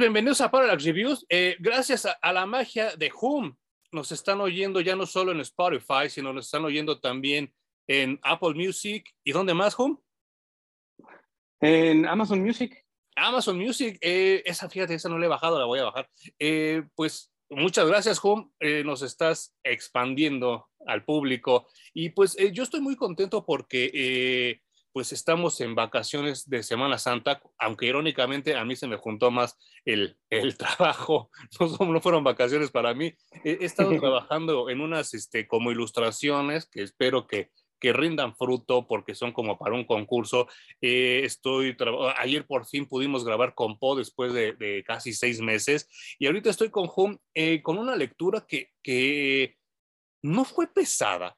bienvenidos a Parallax Reviews. Eh, gracias a, a, la magia de Hum, nos están oyendo ya no solo en Spotify, sino nos están oyendo también en Apple Music. ¿Y dónde más, Hum? En Amazon Music. Amazon Music, eh, esa, fíjate, esa no le he bajado, la voy a bajar. Eh, pues muchas gracias, Hum, eh, nos estás expandiendo al público y pues eh, yo estoy muy contento porque eh, pues estamos en vacaciones de Semana Santa, aunque irónicamente a mí se me juntó más el, el trabajo, no, no, fueron vacaciones para mí. He, he estado trabajando en unas este, como ilustraciones que espero que que rindan fruto porque son como para un concurso. Eh, estoy ayer por fin pudimos grabar con Po después de, de casi seis meses y ahorita estoy con Hum eh, con una lectura que, que no fue pesada,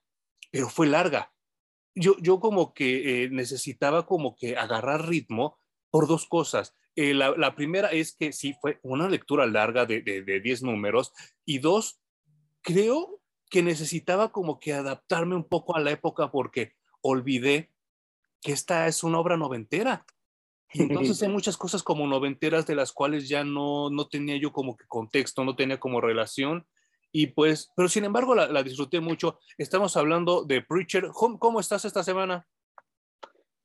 pero fue larga. Yo, yo como que eh, necesitaba como que agarrar ritmo por dos cosas. Eh, la, la, primera es que sí fue una lectura larga de 10 de, de números y dos, creo que necesitaba como que adaptarme un poco a la época porque olvidé que esta es una obra noventera. Y entonces hay muchas cosas como noventeras de las cuales ya no, no tenía yo como que contexto, no tenía como relación. Y pues, pero sin embargo la, la disfruté mucho. Estamos hablando de Preacher. ¿Cómo, ¿Cómo, estás esta semana?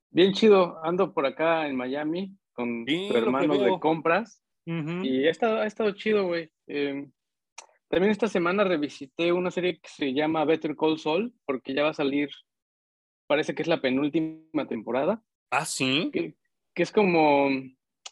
Bien chido. Ando por acá en Miami con sí, tu hermano de compras. Uh -huh. Y ha estado, ha estado chido, güey. Eh, también esta semana revisité una serie que se llama Better Call Saul, porque ya va a salir, parece que es la penúltima temporada. Ah, sí. Que, que es como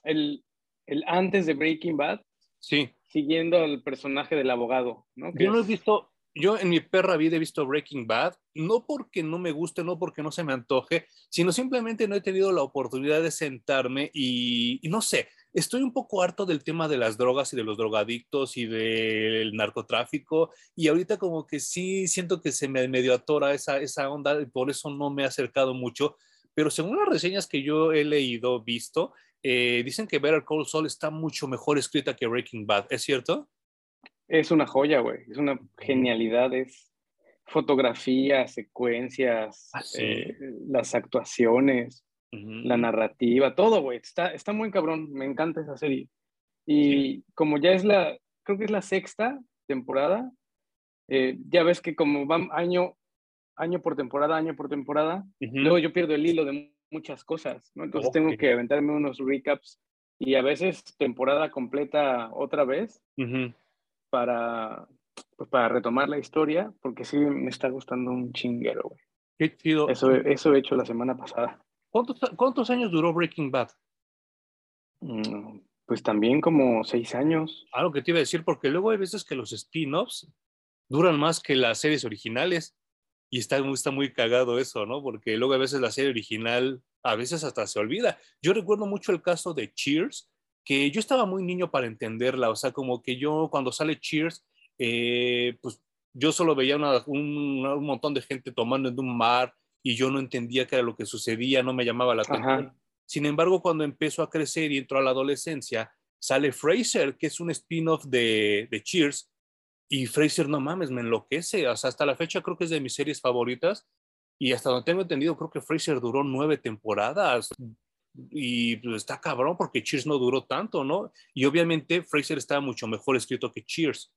el, el, antes de Breaking Bad. Sí. Siguiendo al personaje del abogado, ¿no? Yo no he visto, yo en mi perra vida he visto Breaking Bad, no porque no me guste, no porque no se me antoje, sino simplemente no he tenido la oportunidad de sentarme y, y no sé, estoy un poco harto del tema de las drogas y de los drogadictos y del narcotráfico y ahorita como que sí siento que se me medio atora esa, esa onda y por eso no me he acercado mucho, pero según las reseñas que yo he leído, visto, eh, dicen que Better Call Saul está mucho mejor escrita que Breaking Bad, ¿es cierto? Es una joya, güey, es una genialidad, es fotografía, secuencias, ¿Ah, sí? eh, las actuaciones, uh -huh. la narrativa, todo, güey, está, está muy cabrón, me encanta esa serie. Y sí. como ya es la, creo que es la sexta temporada, eh, ya ves que como van año, año por temporada, año por temporada, uh -huh. luego yo pierdo el hilo de muchas cosas, ¿no? Entonces okay. tengo que aventarme unos recaps y a veces temporada completa otra vez uh -huh. para, pues para retomar la historia, porque sí me está gustando un chinguero, güey. Qué chido. Eso, eso he hecho la semana pasada. ¿Cuántos, ¿Cuántos, años duró Breaking Bad? Mm, pues también como seis años. Ah, lo que te iba a decir, porque luego hay veces que los spin-offs duran más que las series originales. Y está, está muy cagado eso, ¿no? Porque luego a veces la serie original, a veces hasta se olvida. Yo recuerdo mucho el caso de Cheers, que yo estaba muy niño para entenderla. O sea, como que yo cuando sale Cheers, eh, pues yo solo veía una, un, un, montón de gente tomando en un mar y yo no entendía qué era lo que sucedía, no me llamaba la atención. Sin embargo, cuando empezó a crecer y entró a la adolescencia, sale Fraser, que es un spin-off de, de, Cheers, y Fraser, no mames, me enloquece. O sea, hasta la fecha creo que es de mis series favoritas, y hasta donde tengo entendido, creo que Fraser duró nueve temporadas, y pues, está cabrón porque Cheers no duró tanto, ¿no? Y obviamente Fraser estaba mucho mejor escrito que Cheers.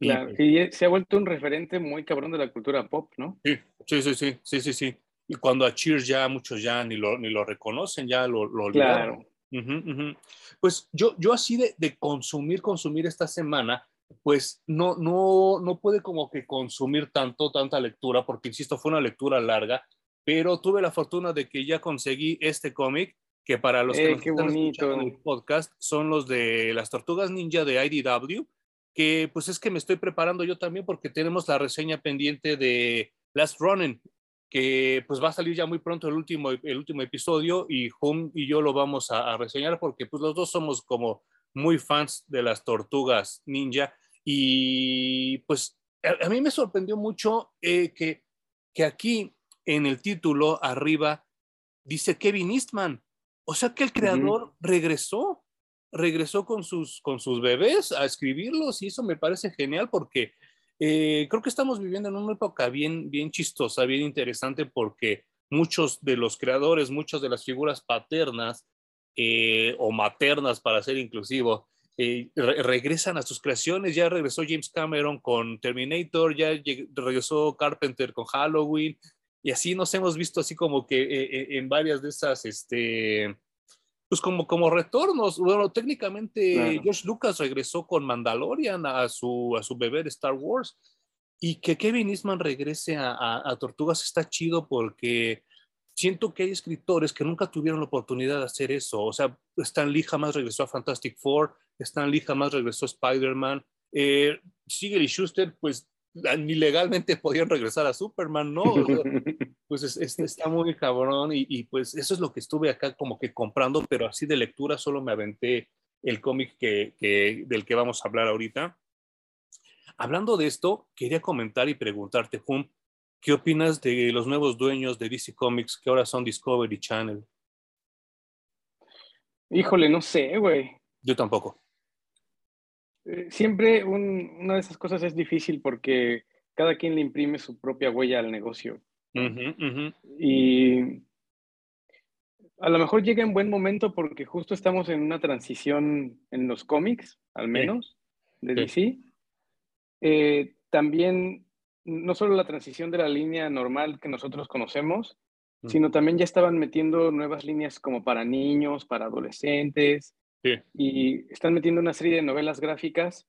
Claro, y se ha vuelto un referente muy cabrón de la cultura pop, ¿no? Sí, sí, sí, sí, sí, sí. sí. Y cuando a Cheers ya muchos ya ni lo, ni lo reconocen, ya lo, lo olvidaron. Claro. Uh -huh, uh -huh. Pues yo, yo así de, de, consumir, consumir esta semana, pues no, no, no puede como que consumir tanto, tanta lectura, porque insisto, fue una lectura larga, pero tuve la fortuna de que ya conseguí este cómic, que para los eh, que nos están en el podcast son los de las tortugas ninja de IDW, que pues es que me estoy preparando yo también porque tenemos la reseña pendiente de Last Running, que pues va a salir ya muy pronto el último, el último episodio y Home y yo lo vamos a, a, reseñar porque pues los dos somos como muy fans de las tortugas ninja y pues a, a mí me sorprendió mucho eh, que, que aquí en el título arriba dice Kevin Eastman, o sea que el creador uh -huh. regresó, regresó con sus, con sus bebés a escribirlos y eso me parece genial porque eh, creo que estamos viviendo en una época bien, bien chistosa, bien interesante porque muchos de los creadores, muchas de las figuras paternas eh, o maternas, para ser inclusivo, eh, regresan a sus creaciones. Ya regresó James Cameron con Terminator, ya regresó Carpenter con Halloween, y así nos hemos visto así como que eh, en varias de esas, este, pues como, como retornos. Bueno, técnicamente George Lucas regresó con Mandalorian a su, a su bebé de Star Wars. Y que Kevin Eastman regrese a, a, Tortugas está chido porque siento que hay escritores que nunca tuvieron la oportunidad de hacer eso. O sea, Stan Lee jamás regresó a Fantastic Four, Stan Lee jamás regresó a Spider-Man. Eh, Siegel y Schuster, pues ni legalmente podían regresar a Superman, ¿no? pues está muy cabrón y, pues eso es lo que estuve acá como que comprando, pero así de lectura solo me aventé el cómic que, del que vamos a hablar ahorita. Hablando de esto, quería comentar y preguntarte, Hum, ¿qué opinas de los nuevos dueños de DC Comics que ahora son Discovery Channel? Híjole, no sé, güey. Yo tampoco. Eh, siempre una de esas cosas es difícil porque cada quien le imprime su propia huella al negocio. Y a lo mejor llega en buen momento porque justo estamos en una transición en los cómics, al menos, de DC. Eh, también, no solo la transición de la línea normal que nosotros conocemos, mm. sino también ya estaban metiendo nuevas líneas como para niños, para adolescentes, y están metiendo una serie de novelas gráficas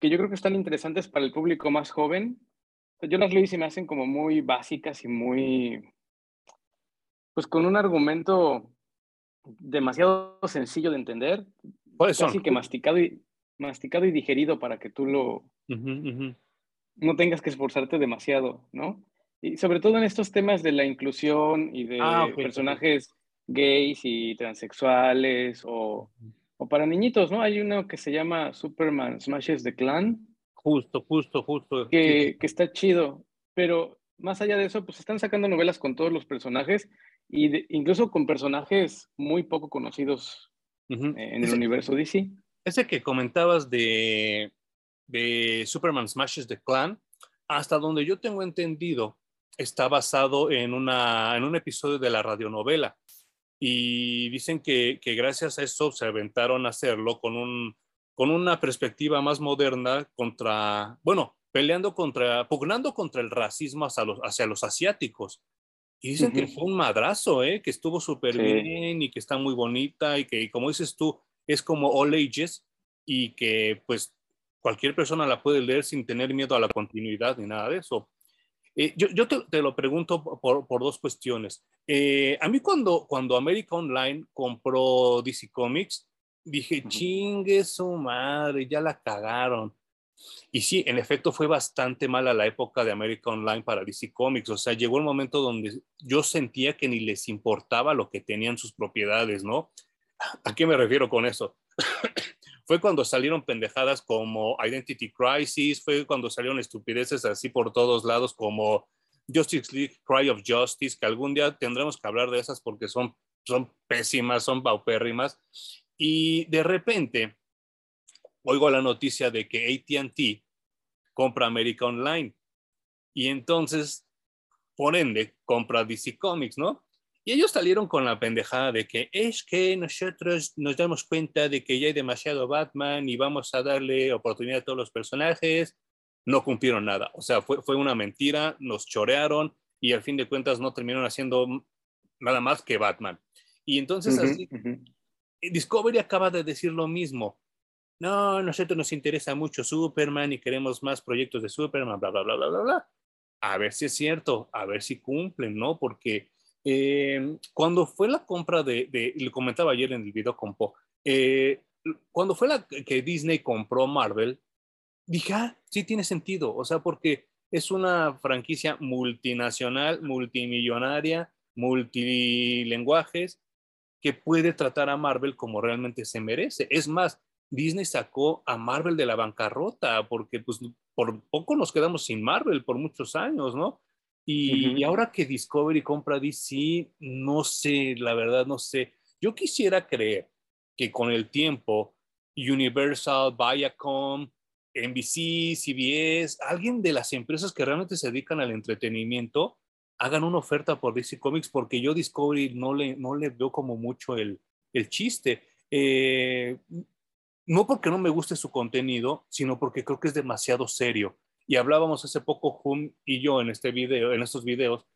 que yo creo que están interesantes para el público más joven. Yo las leo y se me hacen como muy básicas y muy, pues con un argumento demasiado sencillo de entender. Casi que masticado y, masticado y digerido para que tú lo... No tengas que esforzarte demasiado, ¿no? Y sobre todo en estos temas de la inclusión y de ah, personajes gays y transexuales o o para niñitos, ¿no? Hay uno que se llama Superman Smashes the Clan. Justo, justo, justo. Que, que está chido, pero más allá de eso, pues están sacando novelas con todos los personajes y incluso con personajes muy poco conocidos en el universo DC. Ese que comentabas de, de Superman Smashes the Clan, hasta donde yo tengo entendido, está basado en, una, en un episodio de la radionovela y dicen que, gracias a eso se aventaron a hacerlo con, un, con una perspectiva más moderna contra, bueno, peleando contra, pugnando contra el racismo hacia los, hacia los asiáticos. Y dicen que fue un madrazo, ¿eh? que estuvo súper bien y que está muy bonita y que, como dices tú, es como all ages y que pues cualquier persona la puede leer sin tener miedo a la continuidad ni nada de eso. Eh, yo, te, lo pregunto por, dos cuestiones. Eh, a mí cuando, cuando América Online compró DC Comics, dije, chingue su madre, ya la cagaron. Y sí, en efecto fue bastante mala la época de América Online para DC Comics. O sea, llegó el momento donde yo sentía que ni les importaba lo que tenían sus propiedades, ¿no? ¿A qué me refiero con eso? Fue cuando salieron pendejadas como Identity Crisis, fue cuando salieron estupideces así por todos lados como Justice League Cry of Justice, que algún día tendremos que hablar de esas porque son, son pésimas, son paupérrimas. Y de repente oigo la noticia de que ATT compra América Online y entonces, por ende, compra DC Comics, ¿no? Y ellos salieron con la pendejada de que es que nosotros nos damos cuenta de que ya hay demasiado Batman y vamos a darle oportunidad a todos los personajes. No cumplieron nada. O sea, fue, fue una mentira, nos chorearon y al fin de cuentas no terminaron haciendo nada más que Batman. Y entonces así, Discovery acaba de decir lo mismo. No, nosotros nos interesa mucho Superman y queremos más proyectos de Superman, bla, bla, bla, bla, bla, bla. A ver si es cierto, a ver si cumplen, ¿no? Porque eh, cuando fue la compra de, de, lo comentaba ayer en el video compo, eh, cuando fue la que Disney compró Marvel, dije, ah, sí tiene sentido, o sea, porque es una franquicia multinacional, multimillonaria, multilenguajes, que puede tratar a Marvel como realmente se merece. Es más, Disney sacó a Marvel de la bancarrota porque pues por poco nos quedamos sin Marvel por muchos años, ¿no? Y, ahora que Discovery compra DC, no sé, la verdad no sé. Yo quisiera creer que con el tiempo Universal, Viacom, NBC, CBS, alguien de las empresas que realmente se dedican al entretenimiento, hagan una oferta por DC Comics porque yo Discovery no le, no le veo como mucho el, el chiste. Eh, no porque no me guste su contenido, sino porque creo que es demasiado serio. Y hablábamos hace poco, Jun y yo, en este video, en estos videos,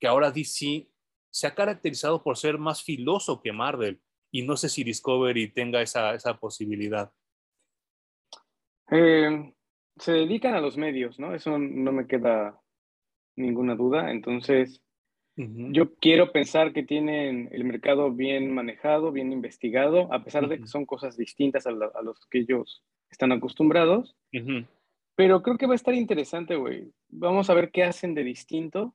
que ahora DC se ha caracterizado por ser más filoso que Marvel. Y no sé si Discovery tenga esa, esa posibilidad. Eh, se dedican a los medios, ¿no? Eso no me queda ninguna duda. Entonces, yo quiero pensar que tienen el mercado bien manejado, bien investigado, a pesar de que son cosas distintas a, los que ellos están acostumbrados. Pero creo que va a estar interesante, güey. Vamos a ver qué hacen de distinto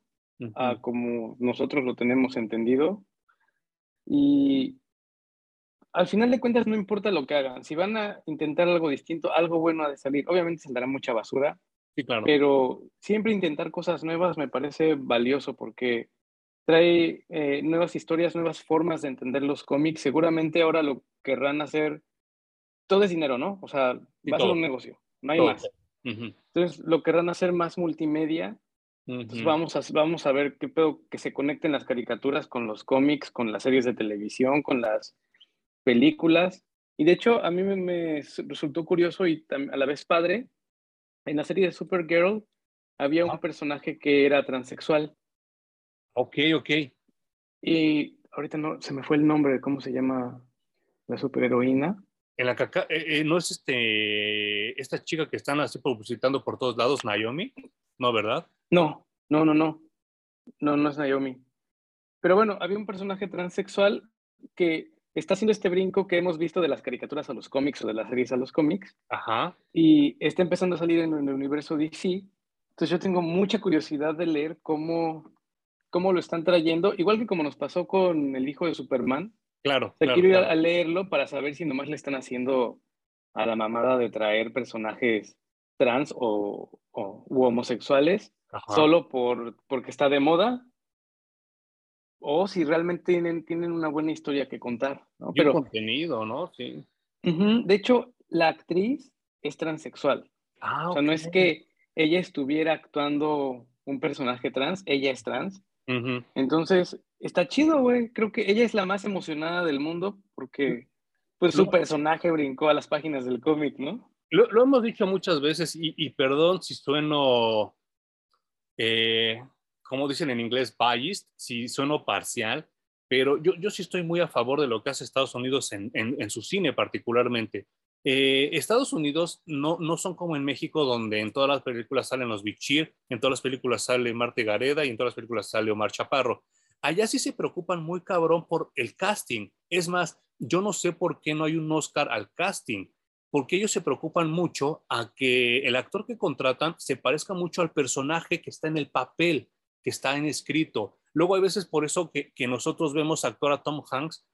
a como nosotros lo tenemos entendido. Y al final de cuentas no importa lo que hagan. Si van a intentar algo distinto, algo bueno ha de salir. Obviamente saldrá mucha basura. Sí, claro. Pero siempre intentar cosas nuevas me parece valioso porque trae eh, nuevas historias, nuevas formas de entender los cómics. Seguramente ahora lo querrán hacer. Todo es dinero, ¿no? O sea, va a ser un negocio. No hay más. Entonces lo querrán hacer más multimedia. Entonces vamos a, vamos a ver qué pedo que se conecten las caricaturas con los cómics, con las series de televisión, con las películas. Y de hecho, a mí me, resultó curioso y a la vez padre. En la serie de Supergirl había un personaje que era transexual. Ok, ok. Y ahorita no, se me fue el nombre de cómo se llama la superheroína. En la caca, eh, eh, no es este, esta chica que están así publicitando por todos lados, Naomi, ¿no, verdad? No, no, no, no. No, no es Naomi. Pero bueno, había un personaje transexual que está haciendo este brinco que hemos visto de las caricaturas a los cómics o de las series a los cómics. Ajá. Y está empezando a salir en el universo DC. Entonces yo tengo mucha curiosidad de leer cómo, cómo lo están trayendo, igual que como nos pasó con el hijo de Superman. Claro. quiero ir A, leerlo para saber si nomás le están haciendo a la mamada de traer personajes trans o, o homosexuales solo por, porque está de moda o si realmente tienen, tienen una buena historia que contar. ¿no? Pero, contenido, ¿no? Sí. de hecho, la actriz es transexual. Ah, o sea, no es que ella estuviera actuando un personaje trans, ella es trans. Entonces, está chido, güey. Creo que ella es la más emocionada del mundo porque pues su personaje brincó a las páginas del cómic, ¿no? Lo, hemos dicho muchas veces y, y perdón si sueno eh, como dicen en inglés, biased, si sueno parcial, pero yo, yo sí estoy muy a favor de lo que hace Estados Unidos en, en, su cine particularmente. Eh, Estados Unidos no, no son como en México, donde en todas las películas salen los Big Cheer, en todas las películas sale Marte Gareda y en todas las películas sale Omar Chaparro. Allá sí se preocupan muy cabrón por el casting. Es más, yo no sé por qué no hay un Oscar al casting, porque ellos se preocupan mucho a que el actor que contratan se parezca mucho al personaje que está en el papel que está en escrito. Luego hay veces por eso que, nosotros vemos actuar a Tom Hanks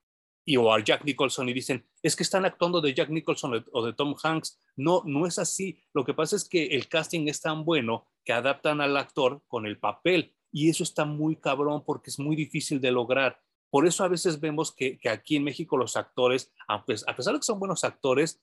y o a Jack Nicholson y dicen, es que están actuando de Jack Nicholson o de Tom Hanks. No, no es así. Lo que pasa es que el casting es tan bueno que adaptan al actor con el papel y eso está muy cabrón porque es muy difícil de lograr. Por eso a veces vemos que, aquí en México los actores, a pesar de que son buenos actores,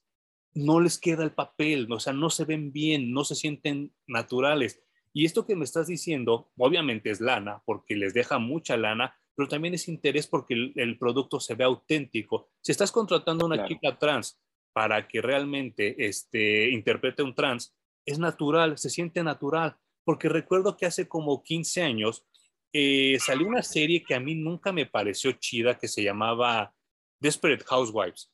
no les queda el papel, o sea, no se ven bien, no se sienten naturales. Y esto que me estás diciendo, obviamente es lana, porque les deja mucha lana, pero también es interés porque el, producto se ve auténtico. Si estás contratando a una chica trans para que realmente este, interprete un trans, es natural, se siente natural. Porque recuerdo que hace como 15 años eh, salió una serie que a mí nunca me pareció chida, que se llamaba Desperate Housewives.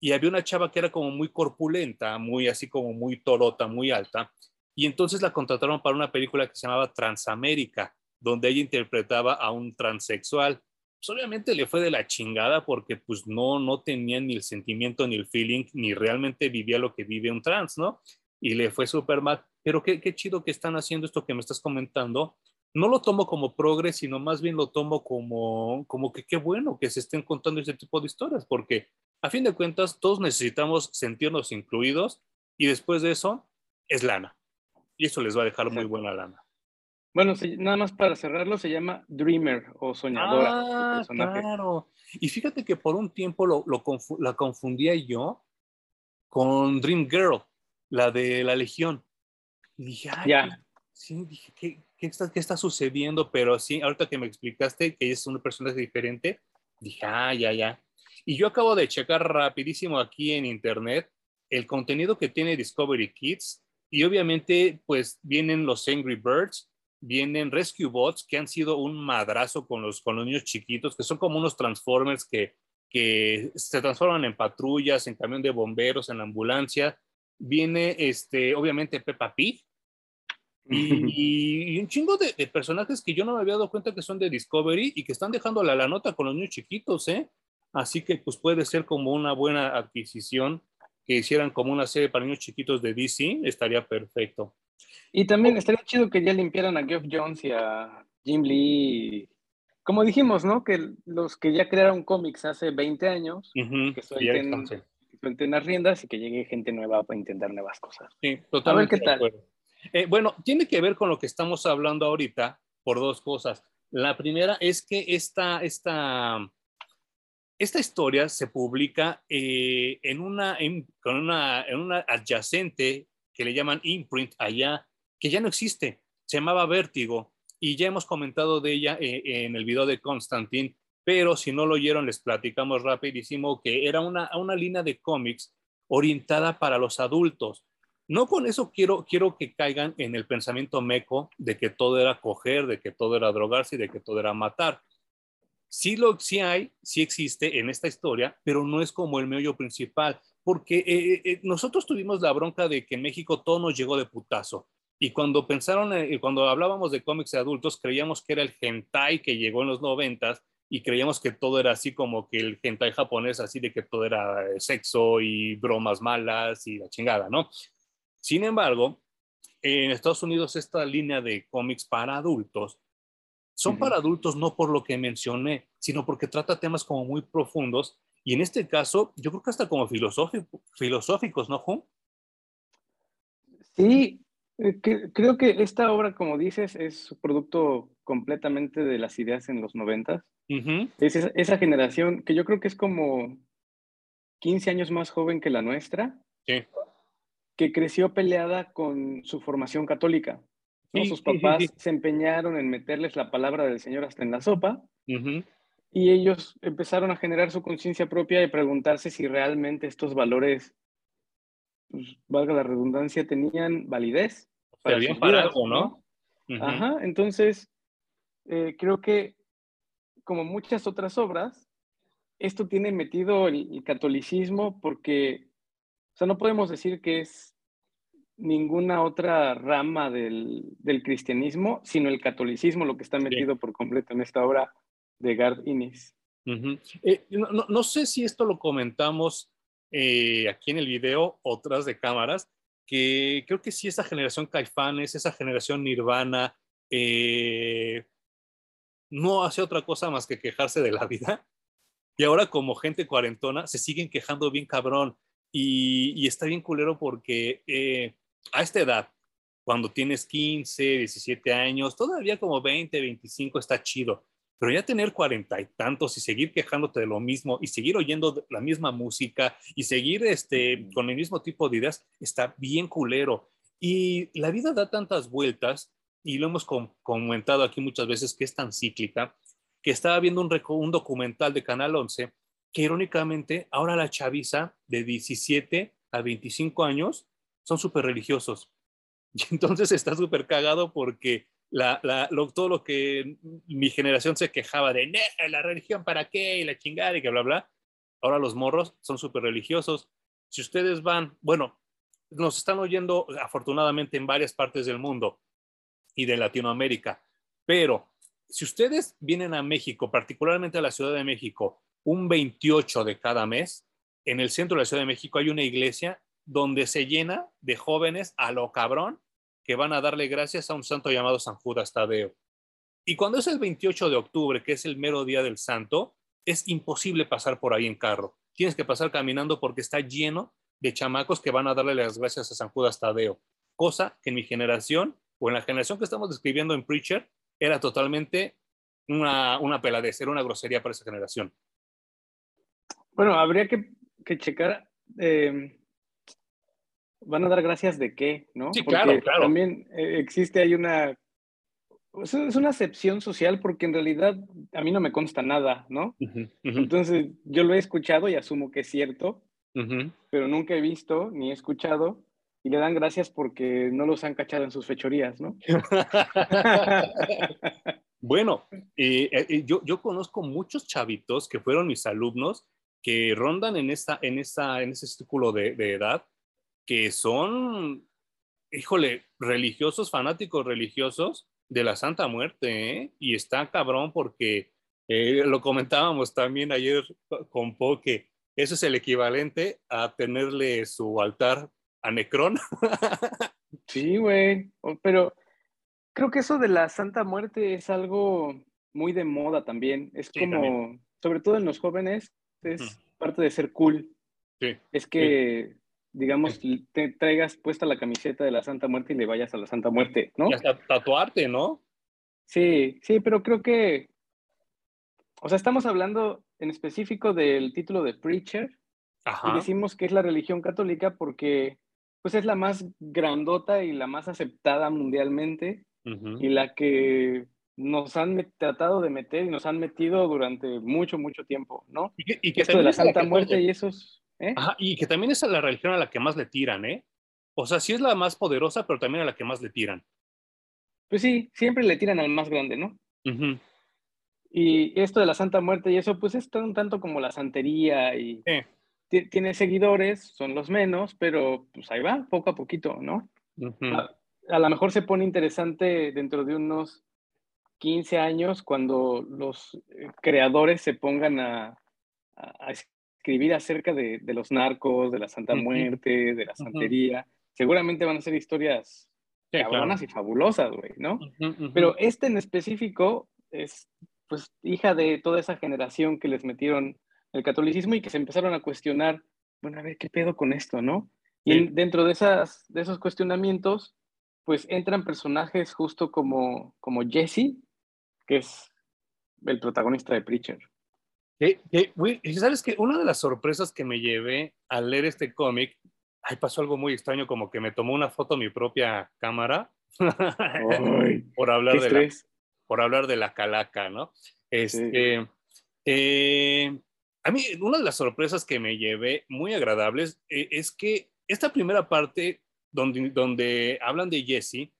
Y había una chava que era como muy corpulenta, muy así como muy torota, muy alta, y entonces la contrataron para una película que se llamaba Transamérica, donde ella interpretaba a un transexual. Pues obviamente le fue de la chingada porque pues no, no tenía ni el sentimiento ni el feeling, ni realmente vivía lo que vive un trans, ¿no? Y le fue súper mal. Pero qué, qué chido que están haciendo esto que me estás comentando. No lo tomo como progres, sino más bien lo tomo como, como que qué bueno que se estén contando ese tipo de historias, porque a fin de cuentas todos necesitamos sentirnos incluidos y después de eso es lana y eso les va a dejar muy buena lana. Bueno, nada más para cerrarlo, se llama Dreamer o Soñadora. Ah, claro. Y fíjate que por un tiempo lo, la confundía yo con Dream Girl, la de la Legión. Y dije, ay, ya. sí, dije, ¿qué está, qué está sucediendo? Pero sí, ahorita que me explicaste que es una persona diferente, dije, ah, ya, ya. Y yo acabo de checar rapidísimo aquí en internet el contenido que tiene Discovery Kids y obviamente pues vienen los Angry Birds, vienen Rescue Bots que han sido un madrazo con los, con los niños chiquitos, que son como unos Transformers que, que se transforman en patrullas, en camión de bomberos, en ambulancia. Viene este, obviamente Peppa Pig, y, un chingo de, personajes que yo no me había dado cuenta que son de Discovery y que están dejando la, la nota con los niños chiquitos, ¿eh? Así que pues puede ser como una buena adquisición que hicieran como una serie para niños chiquitos de DC, estaría perfecto. Y también estaría chido que ya limpiaran a Geoff Jones y a Jim Lee. Como dijimos, ¿no? Que los que ya crearon cómics hace 20 años, que suelten, suelten, las riendas y que llegue gente nueva para intentar nuevas cosas. Sí, totalmente. A ver qué tal. Eh, bueno, tiene que ver con lo que estamos hablando ahorita por dos cosas. La primera es que esta, esta, esta historia se publica eh, en, una, en, con una, en una adyacente que le llaman imprint allá, que ya no existe, se llamaba Vértigo, y ya hemos comentado de ella eh, en el video de Constantine, pero si no lo oyeron, les platicamos rapidísimo que era una, una línea de cómics orientada para los adultos. No con eso quiero, quiero que caigan en el pensamiento meco de que todo era coger, de que todo era drogarse y de que todo era matar. Sí, lo, sí hay, sí existe en esta historia, pero no es como el meollo principal, porque eh, eh, eh, nosotros tuvimos la bronca de que en México todo nos llegó de putazo. Y cuando pensaron, cuando hablábamos de cómics de adultos, creíamos que era el hentai que llegó en los noventas y creíamos que todo era así como que el hentai japonés, así de que todo era sexo y bromas malas y la chingada, ¿no? Sin embargo, en Estados Unidos esta línea de cómics para adultos son para adultos no por lo que mencioné, sino porque trata temas como muy profundos y en este caso yo creo que hasta como filosóficos, ¿no, Juan? Sí, eh, creo que esta obra, como dices, es producto completamente de las ideas en los noventas. Es esa, esa, generación que yo creo que es como 15 años más joven que la nuestra. Sí que creció peleada con su formación católica. Sus papás se empeñaron en meterles la palabra del Señor hasta en la sopa y ellos empezaron a generar su conciencia propia y preguntarse si realmente estos valores, pues, valga la redundancia, tenían validez. Para, para algo, ¿no? Ajá, entonces eh, creo que como muchas otras obras, esto tiene metido el catolicismo porque o sea, no podemos decir que es ninguna otra rama del, cristianismo, sino el catolicismo lo que está metido por completo en esta obra de Gard Innis. Eh, no, sé si esto lo comentamos eh, aquí en el video o tras de cámaras, que creo que sí, esa generación Caifanes, esa generación Nirvana, eh, no hace otra cosa más que quejarse de la vida. Y ahora como gente cuarentona se siguen quejando bien cabrón. Y, está bien culero porque eh, a esta edad, cuando tienes 15, 17 años, todavía como 20, 25 está chido. Pero ya tener cuarenta y tantos y seguir quejándote de lo mismo y seguir oyendo la misma música y seguir este, con el mismo tipo de ideas está bien culero. Y la vida da tantas vueltas y lo hemos comentado aquí muchas veces que es tan cíclica que estaba viendo un, documental de Canal 11 que irónicamente ahora la chaviza de 17 a 25 años son súper religiosos. Y entonces está súper cagado porque todo lo que mi generación se quejaba de la religión para qué y la chingada y que bla, bla, ahora los morros son súper religiosos. Si ustedes van, bueno, nos están oyendo afortunadamente en varias partes del mundo y de Latinoamérica, pero si ustedes vienen a México, particularmente a la Ciudad de México, un 28 de cada mes, en el centro de la Ciudad de México hay una iglesia donde se llena de jóvenes a lo cabrón que van a darle gracias a un santo llamado San Judas Tadeo. Y cuando es el 28 de octubre, que es el mero día del santo, es imposible pasar por ahí en carro. Tienes que pasar caminando porque está lleno de chamacos que van a darle las gracias a San Judas Tadeo. Cosa que en mi generación o en la generación que estamos describiendo en Preacher era totalmente una, una peladez, era una grosería para esa generación. Bueno, habría que, checar. Em, van a dar gracias de qué, ¿no? Sí, claro, claro. También eh, existe ahí una, es una acepción social porque en realidad a mí no me consta nada, ¿no? Entonces yo lo he escuchado y asumo que es cierto, pero nunca he visto ni he escuchado y le dan gracias porque no los han cachado en sus fechorías, ¿no? bueno, eh, eh, yo, yo conozco muchos chavitos que fueron mis alumnos que rondan en, esta, en, esta, en ese círculo de, de edad, que son, híjole, religiosos, fanáticos religiosos, de la Santa Muerte, ¿eh? Y está cabrón porque eh, lo comentábamos también ayer con Po, que eso es el equivalente a tenerle su altar a Necrón. Sí, güey, pero creo que eso de la Santa Muerte es algo muy de moda también. Es como, sobre todo en los jóvenes, es parte de ser cool. Sí. Es que digamos, te traigas puesta la camiseta de la Santa Muerte y le vayas a la Santa Muerte, ¿no? Y hasta tatuarte, ¿no? Sí, sí, pero creo que, o sea, estamos hablando en específico del título de Preacher y decimos que es la religión católica porque, pues, es la más grandota y la más aceptada mundialmente y la que nos han tratado de meter y nos han metido durante mucho, mucho tiempo, ¿no? Y que, y Esto de la Santa Muerte y esos ¿Eh? y que también es la religión a la que más le tiran, ¿eh? O sea, sí es la más poderosa, pero también a la que más le tiran. Pues sí, siempre le tiran al más grande, ¿no? Y esto de la Santa Muerte y eso, pues es un tanto como la santería y tiene seguidores, son los menos, pero pues ahí va, poco a poquito, ¿no? a, lo mejor se pone interesante dentro de unos 15 años cuando los eh, creadores se pongan a, a escribir acerca de, de, los narcos, de la Santa Muerte, de la santería. Seguramente van a ser historias cabronas y fabulosas, güey, ¿no? Pero este en específico es, pues, hija de toda esa generación que les metieron el catolicismo y que se empezaron a cuestionar, bueno, a ver, ¿qué pedo con esto, no? Y dentro de, esas, de esos cuestionamientos, pues entran personajes justo como, como Jesse, que es el protagonista de Preacher. Y sabes que una de las sorpresas que me llevé al leer este cómic, ahí pasó algo muy extraño, como que me tomó una foto mi propia cámara por, hablar de la, por hablar de la calaca, ¿no? Este, eh, a mí, una de las sorpresas que me llevé muy agradables eh, es que esta primera parte donde, donde hablan de Jesse,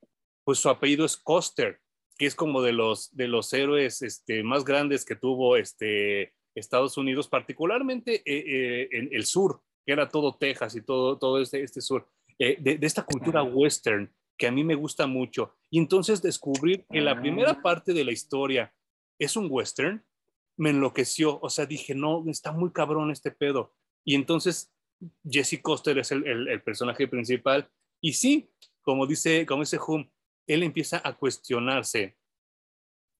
pues su apellido es Coster, que es como de los, de los héroes este, más grandes que tuvo este, Estados Unidos, particularmente eh, eh, en el sur, que era todo Texas y todo, todo este, este sur, eh, de, esta cultura western que a mí me gusta mucho. Y entonces descubrir que la primera ah. parte de la historia es un western, me enloqueció. O sea, dije, no, está muy cabrón este pedo. Y entonces Jesse Coster es el, el, personaje principal. Y sí, como dice, como dice Hum, él empieza a cuestionarse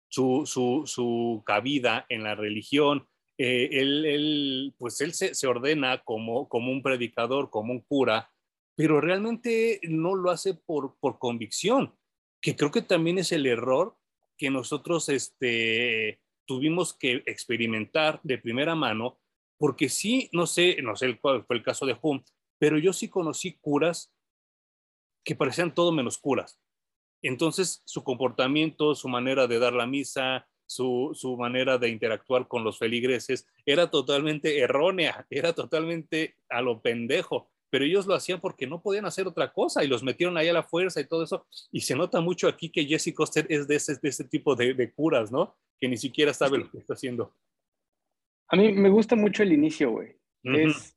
su, su, su cabida en la religión, eh, él, pues él se, ordena como, como un predicador, como un cura, pero realmente no lo hace por, por convicción, que creo que también es el error que nosotros este, tuvimos que experimentar de primera mano, porque sí, no sé, no sé cuál fue el caso de Hum, pero yo sí conocí curas que parecían todo menos curas. Entonces, su comportamiento, su manera de dar la misa, su, manera de interactuar con los feligreses era totalmente errónea, era totalmente a lo pendejo, pero ellos lo hacían porque no podían hacer otra cosa y los metieron ahí a la fuerza y todo eso. Y se nota mucho aquí que Jesse Coster es de ese, de ese tipo de, curas, ¿no? Que ni siquiera sabe lo que está haciendo. A mí me gusta mucho el inicio, güey. Es